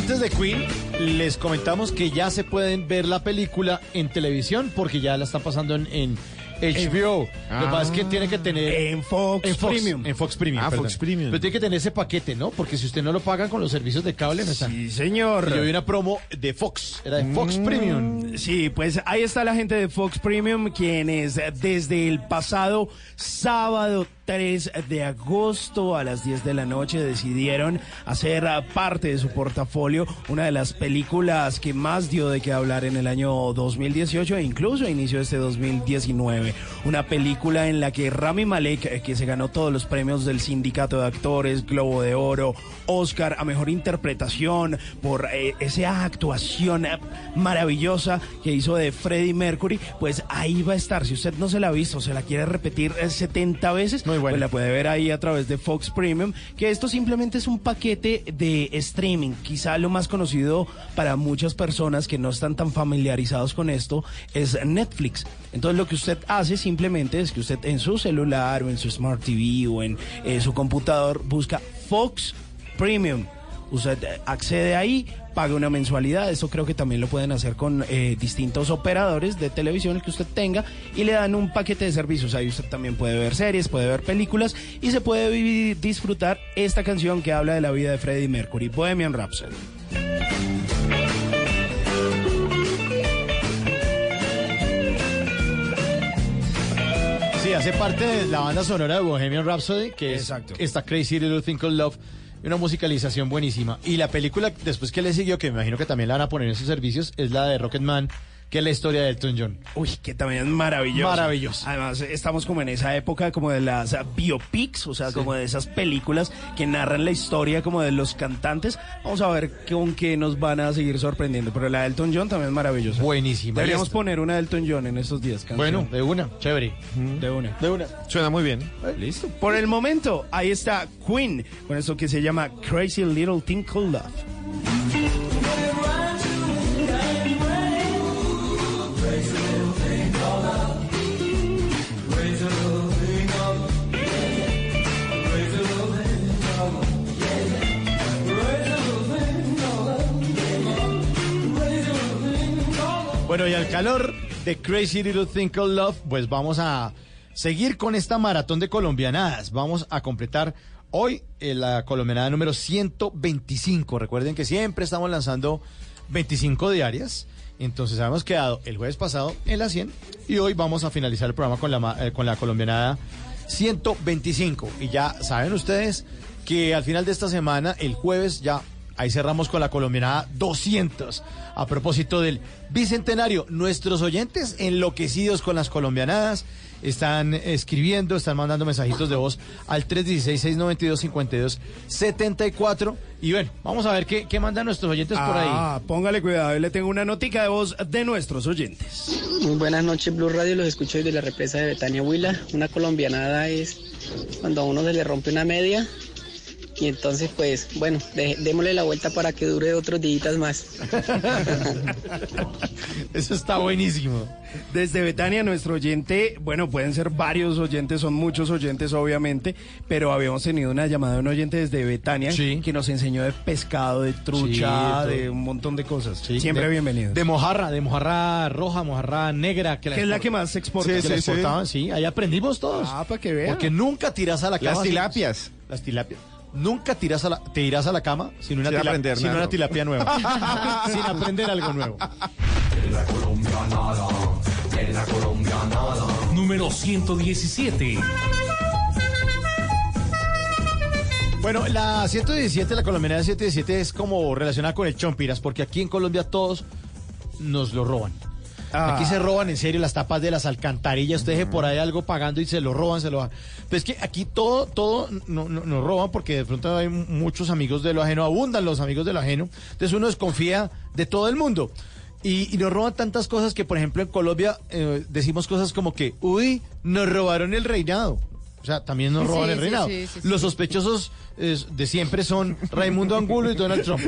Speaker 1: Amantes de Queen, les comentamos que ya se pueden ver la película en televisión porque ya la están pasando en HBO. Lo que pasa es que tiene que tener...
Speaker 5: En Fox, Premium.
Speaker 1: En Fox Premium.
Speaker 2: Ah,
Speaker 1: perdón.
Speaker 2: Fox Premium.
Speaker 1: Pero tiene que tener ese paquete, ¿no? Porque si usted no lo paga con los servicios de cable, no está.
Speaker 5: Sí, señor.
Speaker 1: Yo vi una promo de Fox, era de Fox
Speaker 5: Mm,
Speaker 1: Premium.
Speaker 5: Sí, pues ahí está la gente de Fox Premium, quienes desde el pasado sábado 3 de agosto a las 10 de la noche decidieron hacer ah, parte de su portafolio una de las películas que más dio de qué hablar en el año 2018 e incluso a inicio de este 2019. Una película en la que Rami Malek, eh, que se ganó todos los premios del Sindicato de Actores, Globo de Oro, Oscar a Mejor Interpretación, por eh, esa actuación eh, maravillosa que hizo de Freddie Mercury, pues ahí va a estar. Si usted no se la ha visto, se la quiere repetir eh, 70 veces, pues la puede ver ahí a través de Fox Premium, que esto simplemente es un paquete de streaming. Quizá lo más conocido para muchas personas que no están tan familiarizados con esto es Netflix. Entonces lo que usted hace simplemente es que usted en su celular o en su Smart TV o en eh, su computador busca Fox Premium. Usted accede ahí, paga una mensualidad. Eso creo que también lo pueden hacer con eh, distintos operadores de televisión el que usted tenga y le dan un paquete de servicios. Ahí usted también puede ver series, puede ver películas y se puede vivir- disfrutar esta canción que habla de la vida de Freddie Mercury, Bohemian Rhapsody.
Speaker 1: Sí, hace parte de la banda sonora de Bohemian Rhapsody, que es esta Crazy Little Thing Called Love, una musicalización buenísima. Y la película después que le siguió, que me imagino que también la van a poner en sus servicios, es la de Rocketman, que es la historia de Elton John.
Speaker 5: Uy, que también es maravilloso.
Speaker 1: Maravilloso.
Speaker 5: Además, estamos como en esa época como de las ah, biopics, o sea, como de esas películas que narran la historia como de los cantantes. Vamos a ver con qué nos van a seguir sorprendiendo. Pero la de Elton John también es maravillosa.
Speaker 1: Buenísima.
Speaker 5: Deberíamos poner una de Elton John en estos días. canción.
Speaker 1: Bueno, de una, chévere.
Speaker 5: De una.
Speaker 1: De una.
Speaker 2: Suena muy bien.
Speaker 5: Listo. Por el momento, ahí está Queen, con eso que se llama Crazy Little Thing Called Love.
Speaker 1: Bueno, y al calor de Crazy Little Thing Called Love, pues vamos a seguir con esta maratón de colombianadas. Vamos a completar hoy eh, la colombianada número 125. Recuerden que siempre estamos lanzando 25 diarias. Entonces habíamos quedado el jueves pasado en la 100 y hoy vamos a finalizar el programa con la, eh, con la colombianada 125. Y ya saben ustedes que al final de esta semana, el jueves, ya ahí cerramos con la colombianada 200. A propósito del bicentenario, nuestros oyentes enloquecidos con las colombianadas están escribiendo, están mandando mensajitos de voz al 316-692-5274. Y bueno, vamos a ver qué, qué mandan nuestros oyentes por ahí.
Speaker 5: Ah, póngale cuidado, yo le tengo una notica de voz de nuestros oyentes.
Speaker 23: Muy buenas noches, Blue Radio. Los escucho desde la represa de Betania Huila. Una colombianada es cuando a uno se le rompe una media. Y entonces, pues, bueno, de- démosle la vuelta para que dure otros días más.
Speaker 1: Eso está buenísimo.
Speaker 5: Desde Betania, nuestro oyente, bueno, pueden ser varios oyentes, son muchos oyentes, obviamente, pero habíamos tenido una llamada de un oyente desde Betania que nos enseñó de pescado, de trucha,
Speaker 1: Sí, de
Speaker 5: un montón de cosas. Siempre
Speaker 1: de,
Speaker 5: bienvenido.
Speaker 1: De mojarra, de mojarra roja, mojarra negra. Que,
Speaker 5: Que es la
Speaker 1: export-
Speaker 5: que más se exporta.
Speaker 1: Que la
Speaker 5: sí, sí.
Speaker 1: exportaban, sí. Ahí aprendimos todos.
Speaker 5: Ah, para que vean.
Speaker 1: Porque nunca tiras a la cama.
Speaker 2: Las tilapias.
Speaker 1: Las tilapias. Nunca tiras a la, te irás a la cama sin una,
Speaker 2: Sin
Speaker 1: tila-
Speaker 2: aprender
Speaker 1: sin
Speaker 2: nada.
Speaker 1: una tilapia nueva. sin aprender algo nuevo.
Speaker 4: Número 117.
Speaker 1: Bueno, la 117, la colombiana 117 es como relacionada con el chompiras, porque aquí en Colombia todos nos lo roban.
Speaker 5: Ah.
Speaker 1: Aquí se roban en serio las tapas de las alcantarillas. Usted deje por ahí algo pagando y se lo roban, se lo van. Pero es que aquí todo, todo no- no- nos roban porque de pronto hay muchos amigos de lo ajeno, abundan los amigos de lo ajeno. Entonces uno desconfía de todo el mundo. Y, y nos roban tantas cosas que, por ejemplo, en Colombia eh, decimos cosas como que, uy, nos robaron el reinado. O sea, también nos
Speaker 6: Sí,
Speaker 1: roban el reinado.
Speaker 6: sí, sí, sí.
Speaker 1: Los sospechosos de siempre son Raimundo Angulo y Donald Trump.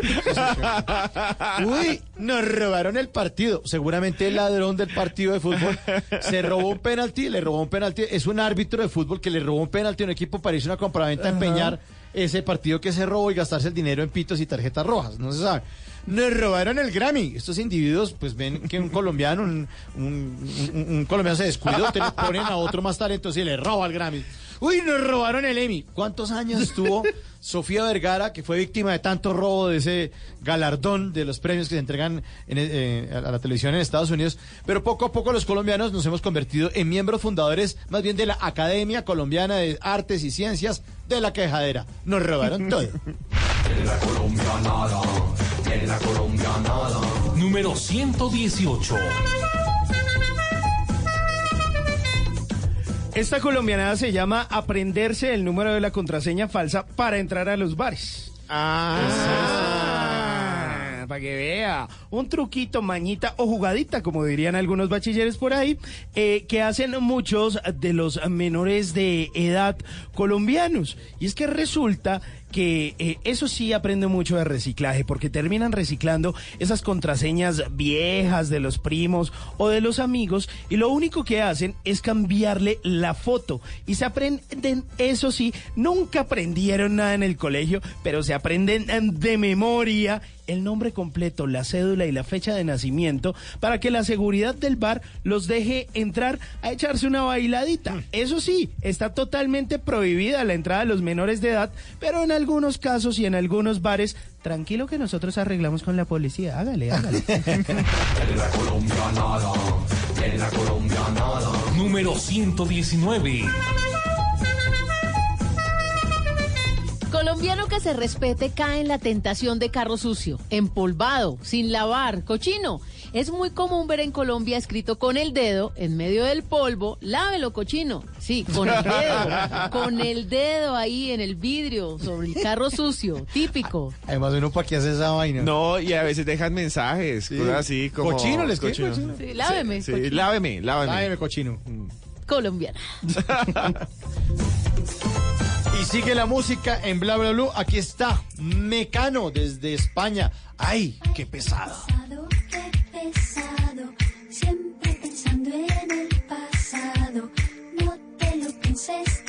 Speaker 1: Uy, nos robaron el partido. Seguramente el ladrón del partido de fútbol se robó un penalti, le robó un penalti. Es un árbitro de fútbol que le robó un penalti a un equipo para irse a una compraventa a empeñar ese partido que se robó y gastarse el dinero en pitos y tarjetas rojas. No se sabe. Nos robaron el Grammy. Estos individuos, pues ven que un colombiano, un, un- un- un colombiano se descuidó, te le ponen a otro más talentoso y le roba el Grammy. Uy, nos robaron el Emmy. ¿Cuántos años estuvo Sofía Vergara, que fue víctima de tanto robo de ese galardón de los premios que se entregan en, eh, a la televisión en Estados Unidos? Pero poco a poco los colombianos nos hemos convertido en miembros fundadores más bien de la Academia Colombiana de Artes y Ciencias de la Quejadera. Nos robaron todo.
Speaker 4: Número 118.
Speaker 5: Esta colombianada se llama aprenderse el número de la contraseña falsa para entrar a los bares. Ah, para que vea. Un truquito, mañita o jugadita, como dirían algunos bachilleres por ahí, eh, que hacen muchos de los menores de edad colombianos. Y es que resulta que eh, eso sí aprende mucho de reciclaje, porque terminan reciclando esas contraseñas viejas de los primos o de los amigos, y lo único que hacen es cambiarle la foto. Y se aprenden, eso sí, nunca aprendieron nada en el colegio, pero se aprenden de memoria el nombre completo, la cédula y la fecha de nacimiento para que la seguridad del bar los deje entrar a echarse una bailadita. Eso sí, está totalmente prohibida la entrada de los menores de edad, pero en algunos casos y en algunos bares, tranquilo que nosotros arreglamos con la policía. Hágale, hágale.
Speaker 4: Número 119.
Speaker 6: Colombiano que se respete cae en la tentación de carro sucio, empolvado, sin lavar, cochino. Es muy común ver en Colombia escrito con el dedo en medio del polvo, lávelo cochino. Sí, con el dedo, con el dedo ahí en el vidrio sobre el carro sucio, típico.
Speaker 1: Además, uno para qué hace esa vaina.
Speaker 2: No, y a veces dejan mensajes, cosas así como...
Speaker 1: Cochino, ¿les cochino?
Speaker 6: Sí, láveme,
Speaker 2: Sí,
Speaker 6: cochino.
Speaker 2: láveme, láveme.
Speaker 1: Láveme, cochino.
Speaker 6: Colombiana.
Speaker 1: Y sigue la música en Bla Bla Blue. Aquí está Mecano desde España. ¡Ay, qué pesado!
Speaker 24: Qué pesado, siempre pensando en el pasado. No te lo pienses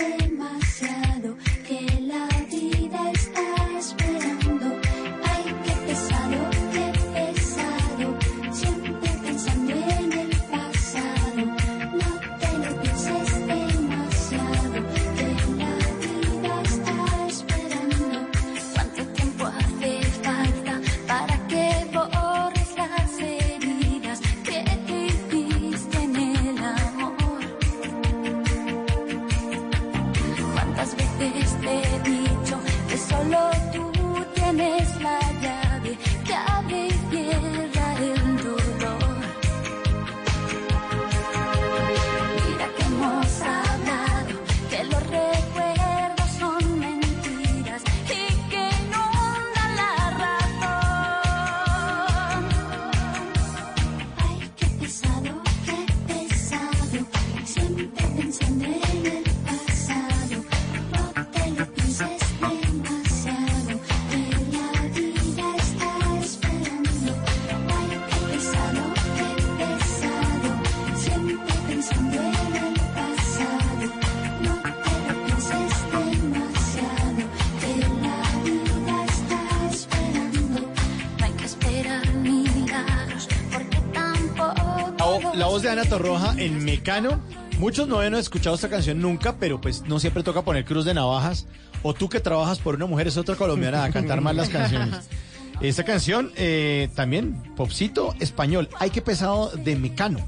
Speaker 1: Ana Torroja en Mecano. Muchos no habían escuchado esta canción nunca, pero pues no siempre toca poner cruz de navajas. O tú que trabajas por una mujer es otra colombiana a cantar más las canciones. Esta canción eh, también, popcito español. Ay, qué pesado de Mecano.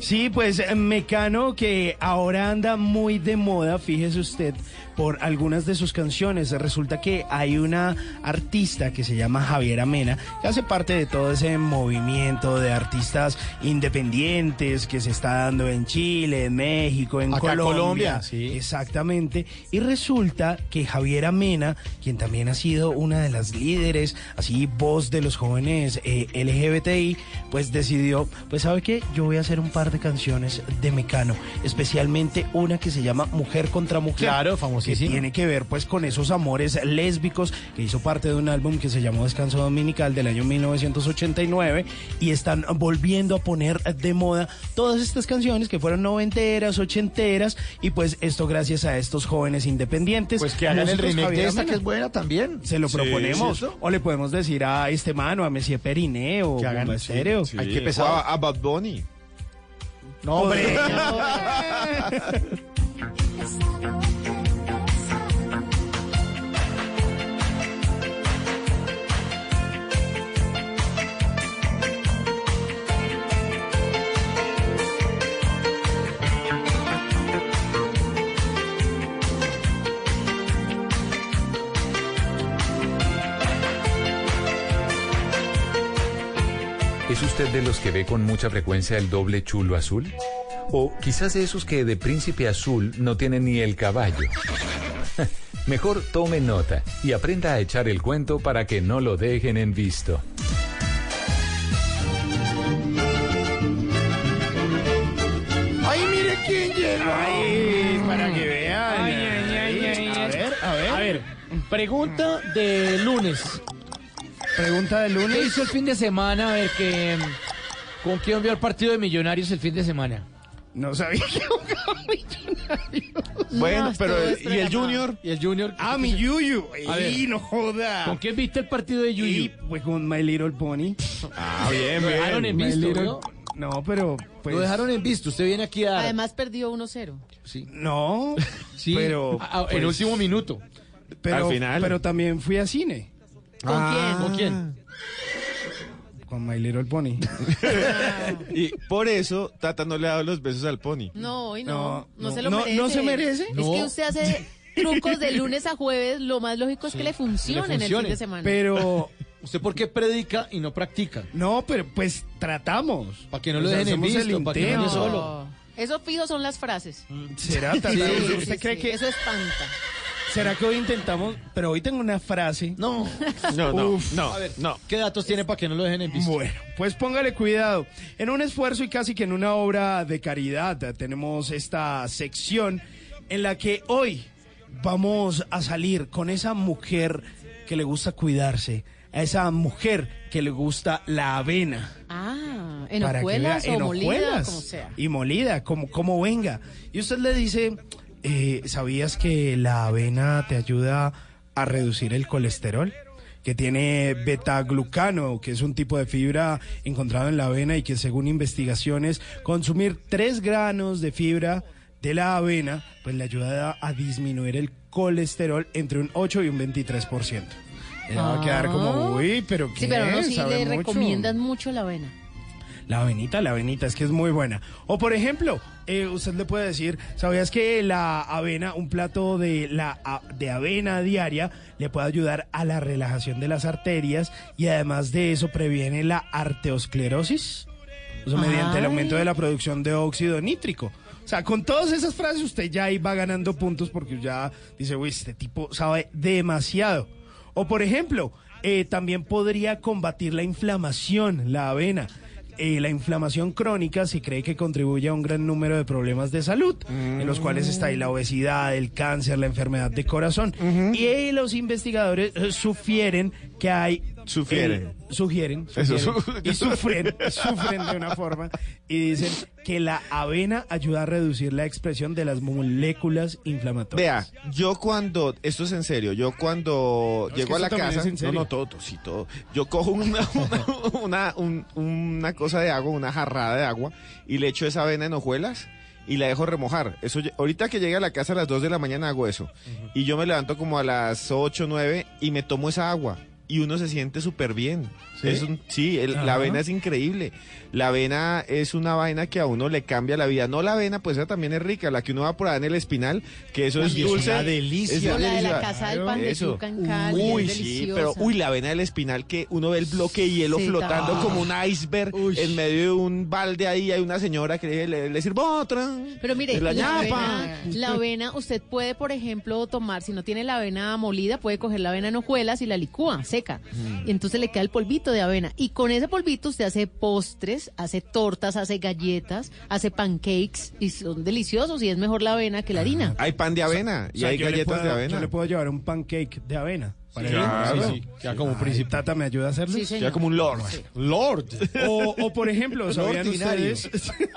Speaker 5: Sí, pues eh, Mecano que ahora anda muy de moda, fíjese usted, por algunas de sus canciones. Resulta que hay una artista que se llama Javiera Mena, que hace parte de todo ese movimiento de artistas independientes que se está dando en Chile, en México, en
Speaker 1: Acá
Speaker 5: Colombia.
Speaker 1: Colombia, sí.
Speaker 5: Exactamente. Y resulta que Javiera Mena, quien también ha sido una de las líderes, así voz de los jóvenes eh, LGBTI, pues decidió, pues sabe qué, yo voy a hacer un par par de canciones de Mecano, especialmente una que se llama Mujer contra Mujer.
Speaker 1: Claro,
Speaker 5: Que
Speaker 1: famosísima.
Speaker 5: tiene que ver pues con esos amores lésbicos que hizo parte de un álbum que se llamó Descanso Dominical del año 1989 y están volviendo a poner de moda todas estas canciones que fueron noventeras, ochenteras y pues esto gracias a estos jóvenes independientes.
Speaker 1: Pues que hagan el remake
Speaker 5: Javier
Speaker 1: de esta
Speaker 5: Amena.
Speaker 1: que es buena también.
Speaker 5: Se lo
Speaker 1: Sí,
Speaker 5: proponemos.
Speaker 1: ¿cierto?
Speaker 5: O le podemos decir a este mano, a Messi Periné o
Speaker 1: Que hagan- sí,
Speaker 5: Estéreo.
Speaker 1: sí. Ay, qué
Speaker 2: O
Speaker 1: pesado.
Speaker 2: a, a Bad Bunny.
Speaker 1: No, hombre.
Speaker 8: ¿Es usted de los que ve con mucha frecuencia el doble chulo azul? O quizás de esos que de príncipe azul no tienen ni el caballo. Mejor tome nota y aprenda a echar el cuento para que no lo dejen en visto.
Speaker 5: ¡Ay, mire quién llegó! ¡Ay, para que vean!
Speaker 1: Ay, ay, ay, ay,
Speaker 5: A ver, a ver.
Speaker 1: A ver, pregunta de lunes.
Speaker 5: Pregunta de
Speaker 1: ¿Qué
Speaker 5: lunes.
Speaker 1: hizo el fin de semana? A ver, que, ¿con quién vio el partido de Millonarios el fin de semana?
Speaker 5: No sabía que jugaba Millonarios.
Speaker 2: Bueno,
Speaker 6: No,
Speaker 2: pero ¿y el. Junior?
Speaker 1: ¿Y el Junior?
Speaker 5: Ah, mi Yuyu. ¡Ey, no joda!
Speaker 1: ¿Con quién viste el partido de
Speaker 5: Y
Speaker 1: Yuyu?
Speaker 5: pues con My Little Pony.
Speaker 2: Ah, bien,
Speaker 1: Lo dejaron en visto,
Speaker 5: Little-
Speaker 1: ¿no?
Speaker 5: No, pero pues...
Speaker 1: Lo dejaron en visto. Usted viene aquí a...
Speaker 6: Además perdió 1-0.
Speaker 1: sí.
Speaker 5: No,
Speaker 1: Sí,
Speaker 5: pero...
Speaker 1: a- a- en
Speaker 5: pues,
Speaker 1: último minuto.
Speaker 5: pero,
Speaker 2: Al final.
Speaker 5: Pero también fui a cine
Speaker 6: ¿Con
Speaker 2: Ah.
Speaker 1: ¿Con quién?
Speaker 5: con My Little Pony.
Speaker 2: Y por eso Tata no le ha dado los besos al pony.
Speaker 6: quién? No, hoy no.
Speaker 5: No,
Speaker 6: No,
Speaker 5: no.
Speaker 6: se lo
Speaker 5: No,
Speaker 6: merece.
Speaker 5: ¿no se merece?
Speaker 6: Es
Speaker 1: No.
Speaker 6: que usted hace trucos de lunes a jueves. Lo más lógico es que le funcionen el fin
Speaker 1: funcione.
Speaker 6: de semana.
Speaker 5: Pero...
Speaker 1: ¿Usted por qué predica y no practica?
Speaker 5: No, pero pues tratamos.
Speaker 1: Para que no lo dejen en visto, para que no solo.
Speaker 6: Eso fijo son las frases.
Speaker 5: ¿Será, ¿Usted
Speaker 6: Sí,
Speaker 5: cree
Speaker 6: sí,
Speaker 5: que...
Speaker 6: Eso espanta.
Speaker 5: ¿Será que hoy intentamos? Pero hoy tengo una frase.
Speaker 1: No.
Speaker 2: No, no,
Speaker 5: Uf.
Speaker 2: no,
Speaker 1: A ver,
Speaker 2: no.
Speaker 1: ¿qué datos tiene para que no lo dejen en visto?
Speaker 5: Bueno, pues póngale cuidado. En un esfuerzo y casi que en una obra de caridad eh, tenemos esta sección en la que hoy vamos a salir con esa mujer que le gusta cuidarse, a esa mujer que le gusta la avena.
Speaker 6: Ah, en
Speaker 5: para que
Speaker 6: hojuelas o
Speaker 5: en
Speaker 6: molida,
Speaker 5: hojuelas
Speaker 6: como sea.
Speaker 5: Y molida, como, como venga. Y usted le dice, eh, ¿sabías que la avena te ayuda a reducir el colesterol? Que tiene betaglucano, que es un tipo de fibra encontrado en la avena y que según investigaciones, consumir 3 granos de fibra de la avena, pues le ayuda a, disminuir el colesterol entre un 8 y un 23%. Ella va a quedar como, uy, pero ¿qué?
Speaker 6: Ah. Sí, pero no, sí
Speaker 5: Sabe
Speaker 6: le
Speaker 5: mucho".
Speaker 6: recomiendan mucho la avena.
Speaker 5: La avenita, la avenita, es que es muy buena. O por ejemplo, eh, usted le puede decir, ¿sabías que la avena, un plato de, la, de avena diaria, le puede ayudar a la relajación de las arterias y además de eso previene la? O sea, mediante el aumento de la producción de óxido nítrico. O sea, con todas esas frases usted ya va ganando puntos porque ya dice, uy, este tipo sabe demasiado. O por ejemplo, eh, también podría combatir la inflamación, la avena. Eh, la inflamación crónica se cree que contribuye a un gran número de problemas de salud, en los cuales está ahí la obesidad, el cáncer, la enfermedad de corazón. Y los investigadores eh, sugieren que hay...
Speaker 2: Sugieren.
Speaker 5: eh, sugieren,
Speaker 2: Eso
Speaker 5: y sufren, sufren de una forma y dicen que la avena ayuda a reducir la expresión de las moléculas
Speaker 2: Vea,
Speaker 5: inflamatorias.
Speaker 2: yo cuando, esto es en serio, yo cuando llego a la casa, no, no, todo, todo, sí, todo. Yo cojo una, una, una, un- una cosa de agua, una jarrada de agua, y le echo esa avena en hojuelas y la dejo remojar. Eso, ahorita que llegue a la casa a las 2 de la mañana hago eso. Y yo me levanto como a las 8, 9 y me tomo esa agua. Y uno se siente súper bien.
Speaker 5: ¿Sí?
Speaker 2: Es un- sí, el- la avena es increíble. La avena es una vaina que a uno le cambia la vida. No la avena, pues esa también es rica. La que uno va por ahí en el espinal, que eso es
Speaker 1: Uy, es
Speaker 2: dulce.
Speaker 1: una delicia.
Speaker 2: Es
Speaker 6: la de la casa del pan de
Speaker 2: Eso.
Speaker 6: yuca en Cali,
Speaker 2: Uy,
Speaker 6: es
Speaker 2: sí, pero uy, la avena del espinal que uno ve el bloque de hielo
Speaker 6: Sí,
Speaker 2: flotando
Speaker 6: ta-
Speaker 2: como un iceberg en medio de un balde ahí. Hay una señora que le, le, le sirve otra.
Speaker 6: Pero mire, la, avena, la avena, usted puede, por ejemplo, tomar, si no tiene la avena molida, puede coger la avena en hojuelas y la licúa, seca. seca. Y entonces le queda el polvito de avena. Y con ese polvito usted hace postres, hace tortas, hace galletas, hace pancakes y son deliciosos y es mejor la avena que la harina.
Speaker 2: Hay pan de avena
Speaker 5: O
Speaker 2: y
Speaker 5: sea,
Speaker 2: hay galletas
Speaker 5: puedo-
Speaker 2: de avena.
Speaker 5: Yo le puedo llevar un pancake de avena. para
Speaker 2: Sí,
Speaker 5: él.
Speaker 2: claro.
Speaker 5: Sí, sí.
Speaker 2: Queda como príncipe.
Speaker 5: Tata, ¿me ayuda a hacerlo?
Speaker 2: Queda como un lord.
Speaker 5: Lord. O, o, por ejemplo, ¿sabían ustedes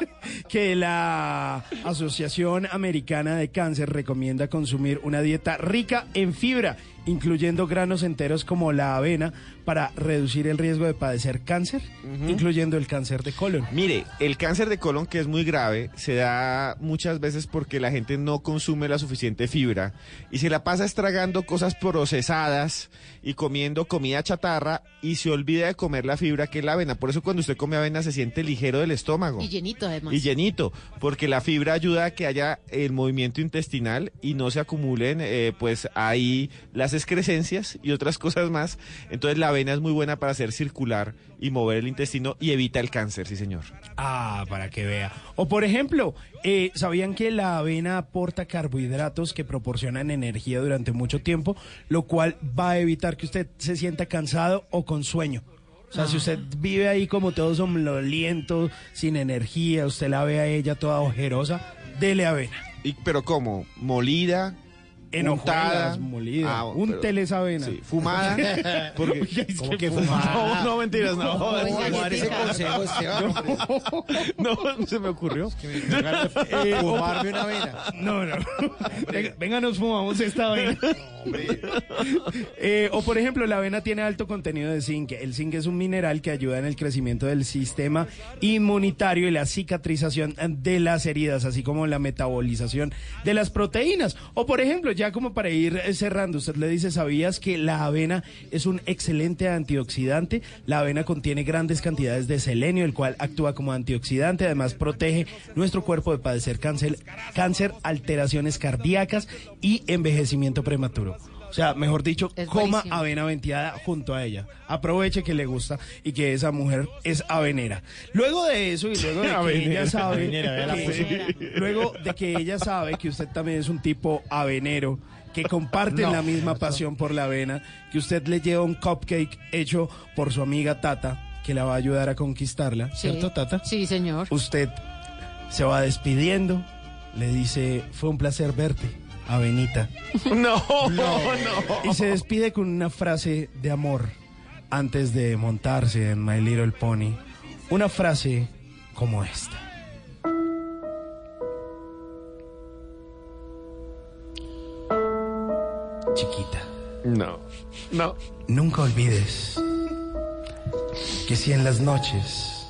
Speaker 5: que la Asociación Americana de Cáncer recomienda consumir una dieta rica en fibra, incluyendo granos enteros como la avena, para reducir el riesgo de padecer cáncer, incluyendo el cáncer de colon?
Speaker 2: Mire, el cáncer de colon, que es muy grave, se da muchas veces porque la gente no consume la suficiente fibra y se la pasa estragando cosas procesadas y comiendo comida chatarra y se olvida de comer la fibra que es la avena. Por eso cuando usted come avena se siente ligero del estómago.
Speaker 6: Y llenito además.
Speaker 2: Y llenito, porque la fibra ayuda a que haya el movimiento intestinal y no se acumulen eh, pues ahí las excrescencias y otras cosas más. Entonces la avena es muy buena para hacer circular y mover el intestino y evita el cáncer, sí señor.
Speaker 5: Ah, para que vea. O por ejemplo, eh, ¿sabían que la avena aporta carbohidratos que proporcionan energía durante mucho tiempo, lo cual va a evitar que usted se sienta cansado o con sueño? O sea, si usted vive ahí como todo somnoliento, sin energía, usted la ve a ella toda ojerosa, dele avena.
Speaker 2: Y, pero ¿cómo? ¿Molida?
Speaker 5: En
Speaker 2: untada?
Speaker 5: hojuelas, molida.
Speaker 2: Ah,
Speaker 5: un
Speaker 2: pero-
Speaker 5: teles avena.
Speaker 2: Sí, fumada. Porque,
Speaker 5: es
Speaker 2: ¿Cómo
Speaker 5: que
Speaker 2: que
Speaker 5: fumada?
Speaker 2: No, no, mentiras, no.
Speaker 5: No,
Speaker 2: No,
Speaker 1: ese consejo,
Speaker 2: se me ocurrió.
Speaker 5: Eh,
Speaker 1: Fumarme una avena.
Speaker 5: No, no. Venga, venga, nos fumamos esta avena. Eh, o por ejemplo, la avena tiene alto contenido de zinc. El zinc es un mineral que ayuda en el crecimiento del sistema inmunitario y la cicatrización de las heridas, así como la metabolización de las proteínas. O por ejemplo, ya como para ir eh, cerrando, usted le dice, ¿sabías que la avena es un excelente antioxidante? La avena contiene grandes cantidades de selenio, el cual actúa como antioxidante, además protege nuestro cuerpo de padecer cáncer, cáncer, alteraciones cardíacas y envejecimiento prematuro. O sea, mejor dicho,
Speaker 6: Es
Speaker 5: coma
Speaker 6: buenísimo.
Speaker 5: avena venteada junto a ella. Aproveche que le gusta y que esa mujer es avenera. Luego de eso y luego de que
Speaker 2: Avenera.
Speaker 5: ella sabe,
Speaker 1: Avenera,
Speaker 5: que- luego de que ella sabe que usted también es un tipo avenero, que comparten
Speaker 1: No,
Speaker 5: la misma pasión por la avena, que usted le lleva un cupcake hecho por su amiga Tata, que la va a ayudar a conquistarla,
Speaker 6: Sí.
Speaker 5: ¿cierto Tata?
Speaker 6: Sí, señor.
Speaker 5: Usted se va despidiendo, le dice, fue un placer verte, Avenita.
Speaker 2: No, no,
Speaker 5: Y se despide con una frase de amor antes de montarse en My Little Pony. Una frase como esta. Chiquita,
Speaker 2: No, no.
Speaker 5: nunca olvides que si en las noches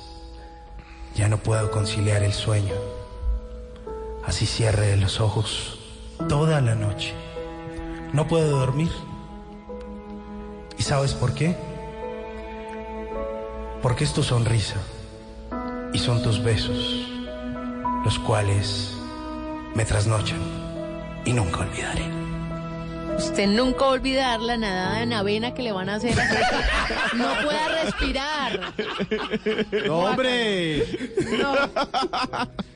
Speaker 5: ya no puedo conciliar el sueño, así cierre los ojos toda la noche. No puedo dormir. ¿Y sabes por qué? Porque es tu sonrisa y son tus besos los cuales me trasnochan y nunca olvidaré.
Speaker 6: Usted nunca va a olvidar la nadada en avena que le van a hacer. no pueda respirar.
Speaker 1: No, hombre.
Speaker 6: No.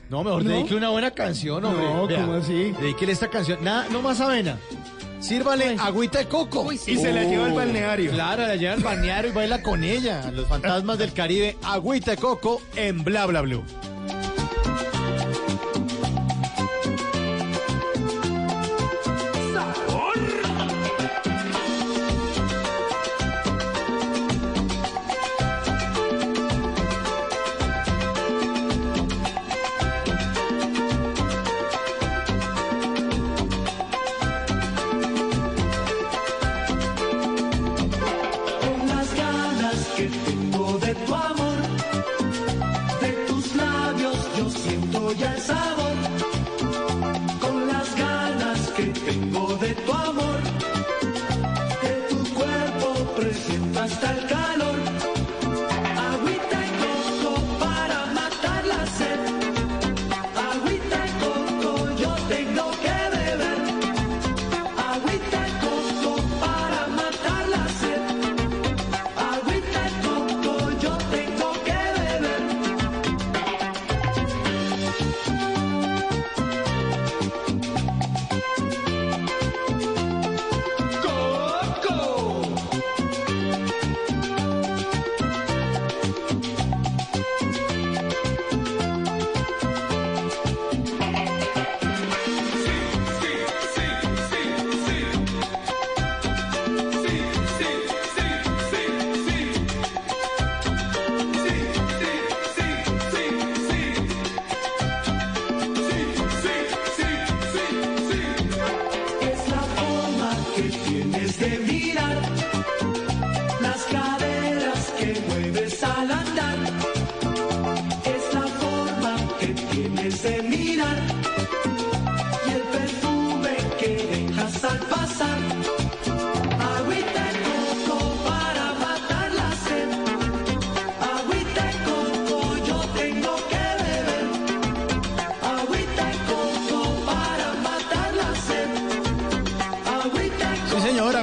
Speaker 1: No, mejor
Speaker 5: ¿No?
Speaker 1: dedique una buena canción, hombre.
Speaker 5: No,
Speaker 1: Vea,
Speaker 5: ¿cómo así?
Speaker 1: Dedíquele esta canción. Nada, no más avena. Sírvale agüita de coco.
Speaker 6: Uy, sí.
Speaker 5: Y se la lleva al balneario.
Speaker 1: Claro, la lleva al balneario y baila con ella. Los fantasmas del Caribe, agüita de coco en Bla Bla Blue.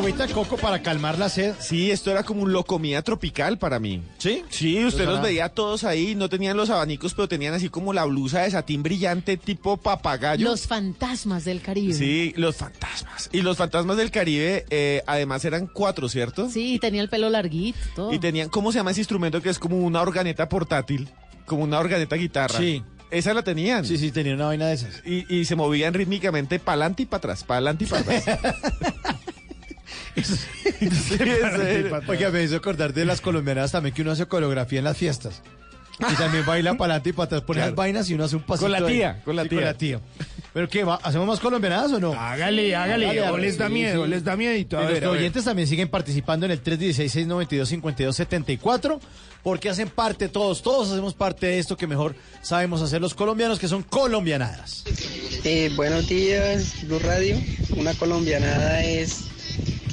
Speaker 21: Agüita de coco para
Speaker 1: calmar la sed.
Speaker 2: Sí, esto era como un locomía tropical para mí.
Speaker 1: ¿Sí?
Speaker 2: Sí, usted
Speaker 1: Pues
Speaker 2: los veía todos ahí, no tenían los abanicos, pero tenían así como la blusa de satín brillante tipo papagayo.
Speaker 6: Los fantasmas del Caribe.
Speaker 2: Sí, los fantasmas. Y los fantasmas del Caribe, eh, además eran cuatro, ¿cierto?
Speaker 6: Sí, y tenía el pelo larguito, todo.
Speaker 2: Y tenían, ¿cómo se llama ese instrumento que es como una organeta portátil? Como una organeta guitarra.
Speaker 1: Sí.
Speaker 2: Esa la tenían.
Speaker 1: Sí, sí, tenía una vaina de esas.
Speaker 2: Y, y se movían rítmicamente para adelante y para atrás, para adelante y para atrás.
Speaker 1: Oiga, me hizo acordar de las colombianas también que uno hace coreografía en las fiestas. Y también baila para adelante y para atrás. Pone las vainas y uno hace un pasito.
Speaker 2: Con la
Speaker 1: ahí.
Speaker 2: tía, con la
Speaker 1: Sí,
Speaker 2: tía.
Speaker 1: Con la tía. ¿Pero qué? va? ¿Hacemos más colombianadas o no?
Speaker 5: Hágale, hágale,
Speaker 1: Hágale,
Speaker 5: o les da miedo,
Speaker 1: sí.
Speaker 5: les da miedito. A
Speaker 1: Y
Speaker 5: a ver.
Speaker 1: oyentes también siguen participando en el 316-692-5274 porque hacen parte todos, todos hacemos parte de esto que mejor sabemos hacer los colombianos, que son colombianadas.
Speaker 23: Eh, buenos días, Blue Radio. Una colombianada es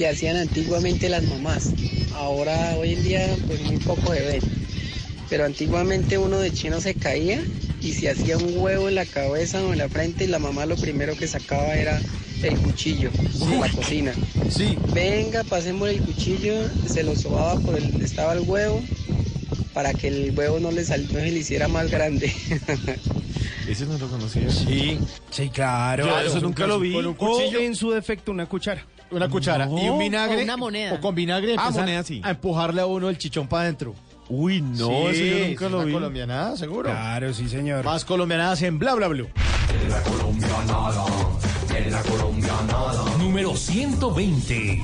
Speaker 23: que hacían antiguamente las mamás. Ahora, hoy en día, pues muy poco de ver. Pero antiguamente uno de chino se caía y se hacía un huevo en la cabeza o en la frente y la mamá lo primero que sacaba era el cuchillo en la cocina.
Speaker 1: Sí.
Speaker 23: Venga, pasemos el cuchillo, se lo sobaba por el estaba el huevo para que el huevo no le, sal- no se le hiciera más grande.
Speaker 2: Ese no lo conocía.
Speaker 1: Sí.
Speaker 5: Sí, claro.
Speaker 2: Yo eso nunca lo vi.
Speaker 5: Con un cuchillo. O en su defecto una cuchara.
Speaker 1: Una cuchara y un vinagre.
Speaker 6: O una moneda.
Speaker 1: O con vinagre
Speaker 2: Ah, moneda, sí.
Speaker 1: a empujarle a uno el chichón para adentro.
Speaker 2: Uy, no,
Speaker 1: Sí,
Speaker 2: ese yo nunca
Speaker 1: es
Speaker 2: lo
Speaker 1: una
Speaker 2: vi.
Speaker 1: colombianada, seguro.
Speaker 5: Claro, sí, señor.
Speaker 1: Más colombianadas en Bla Bla Blue.
Speaker 4: Número 120.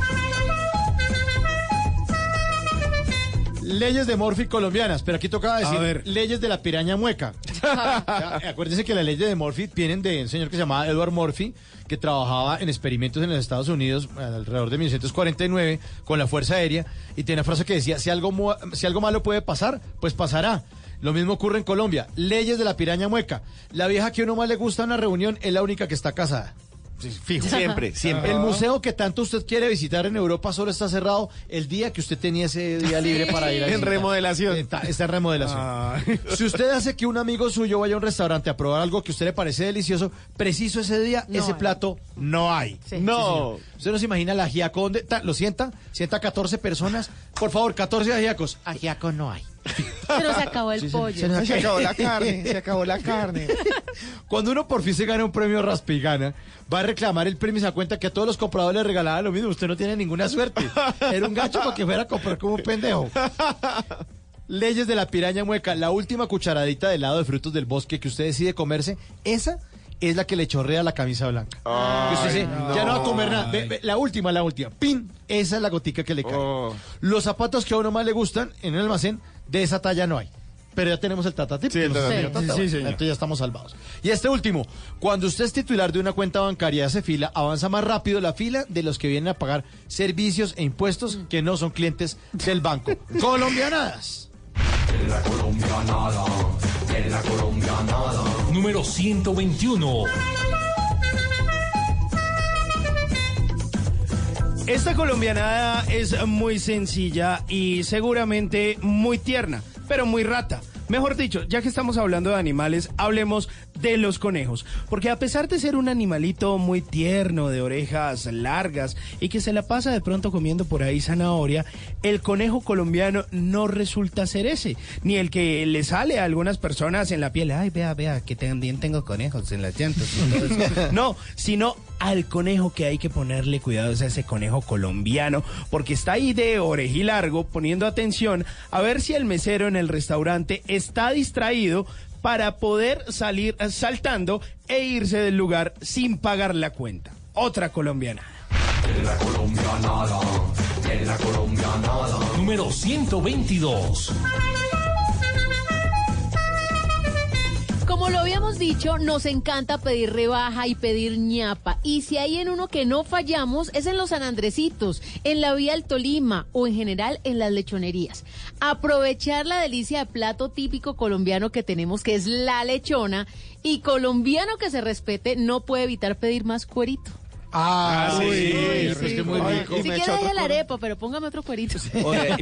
Speaker 1: Leyes de Morphy colombianas, pero aquí tocaba decir
Speaker 5: A ver.
Speaker 1: leyes de la piraña mueca. Ya, Acuérdense que las leyes de Morphy vienen de un señor que se llamaba Edward Morphy, que trabajaba en experimentos en los Estados Unidos eh, alrededor de 1949 con la Fuerza Aérea y tenía una frase que decía, si algo, si algo malo puede pasar, pues pasará. Lo mismo ocurre en Colombia. Leyes de la piraña mueca. La vieja que a uno más le gusta en una reunión es la única que está casada. Fijo.
Speaker 2: Siempre, siempre.
Speaker 1: El museo que tanto usted quiere visitar en Europa solo está cerrado el día que usted tenía ese día libre para ir a
Speaker 2: En remodelación.
Speaker 1: Está, está en remodelación.
Speaker 5: Ah.
Speaker 1: Si usted hace que un amigo suyo vaya a un restaurante a probar algo que a usted le parece delicioso, preciso ese día,
Speaker 6: No
Speaker 1: ese
Speaker 6: hay.
Speaker 1: plato no hay.
Speaker 6: Sí.
Speaker 2: No.
Speaker 1: Usted no se imagina la ajiaco donde ta- lo sienta, sienta 14 personas. Por favor, 14 ajiacos. Ajiaco no hay.
Speaker 6: Pero se acabó el
Speaker 1: Sí,
Speaker 6: pollo.
Speaker 1: se
Speaker 2: acabó la carne, se acabó la carne.
Speaker 1: Cuando uno por fin se gana un premio Raspigana, va a reclamar el premio y se da cuenta que a todos los compradores les regalaban lo mismo. Usted no tiene ninguna suerte. Era un gacho para que fuera a comprar como un pendejo. Leyes de la piraña mueca. La última cucharadita de helado de frutos del bosque que usted decide comerse, esa es la que le chorrea la camisa blanca. Que usted dice, ya no va a comer nada. Ve, ve, la última, la última. ¡Pin! Esa es la gotica que le cae.
Speaker 2: Oh.
Speaker 1: Los zapatos que a uno más le gustan en el almacén, de esa talla no hay. Pero ya tenemos el.
Speaker 2: Sí,
Speaker 1: Tata.
Speaker 5: Sí, sí, señor.
Speaker 1: Entonces ya estamos salvados. Y este último, cuando usted es titular de una cuenta bancaria y hace fila, avanza más rápido la fila de los que vienen a pagar servicios e impuestos que no son clientes del banco. Colombianadas.
Speaker 4: Número 121.
Speaker 5: Esta colombianada es muy sencilla y seguramente muy tierna, pero muy rata. Mejor dicho, ya que estamos hablando de animales, hablemos de los conejos. Porque a pesar de ser un animalito muy tierno, de orejas largas y que se la pasa de pronto comiendo por ahí zanahoria, el conejo colombiano no resulta ser ese. Ni el que le sale a algunas personas en la piel. Ay, vea, vea, que también tengo conejos en las llantas. y todo eso". No, sino al conejo que hay que ponerle cuidado es a ese conejo colombiano, porque está ahí de orejilargo poniendo atención a ver si el mesero en el restaurante está distraído para poder salir saltando e irse del lugar sin pagar la cuenta. Otra colombiana.
Speaker 4: Número 122.
Speaker 6: Como lo habíamos dicho, nos encanta pedir rebaja y pedir ñapa. Y si hay en uno que no fallamos, es en los San Andresitos, en la vía del Tolima o en general en las lechonerías. Aprovechar la delicia de plato típico colombiano que tenemos, que es la lechona, y colombiano que se respete no puede evitar pedir más cuerito.
Speaker 1: Ah,
Speaker 2: sí,
Speaker 1: sí,
Speaker 2: pero
Speaker 1: es que muy rico.
Speaker 6: Si quiere deje la arepa, pero póngame otro cuerito.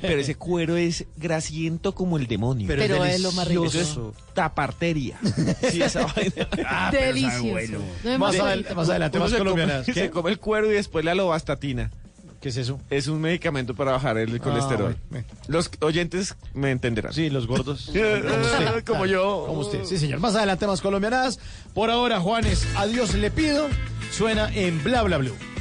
Speaker 2: Pero ese cuero es grasiento como el demonio.
Speaker 6: Pero es Pero es lo más rico.
Speaker 2: Eso es taparteria. Sí, esa vaina.
Speaker 6: Ah, Delicioso. bueno. No es
Speaker 1: Más,
Speaker 6: más
Speaker 1: adel-
Speaker 6: bonito.
Speaker 1: más adelante, más
Speaker 2: come-
Speaker 1: colombianas.
Speaker 2: Se
Speaker 1: ¿Qué?
Speaker 2: come el cuero y después la lovastatina.
Speaker 1: ¿Qué es eso?
Speaker 2: Es un medicamento para bajar el colesterol.
Speaker 1: bueno.
Speaker 2: Los oyentes me entenderán.
Speaker 1: Sí, los gordos.
Speaker 2: Como
Speaker 1: usted.
Speaker 2: Como yo.
Speaker 1: Como usted. Sí, señor. Más adelante, más colombianas. Por ahora, Juanes, adiós le pido. Suena en Bla Bla Blue.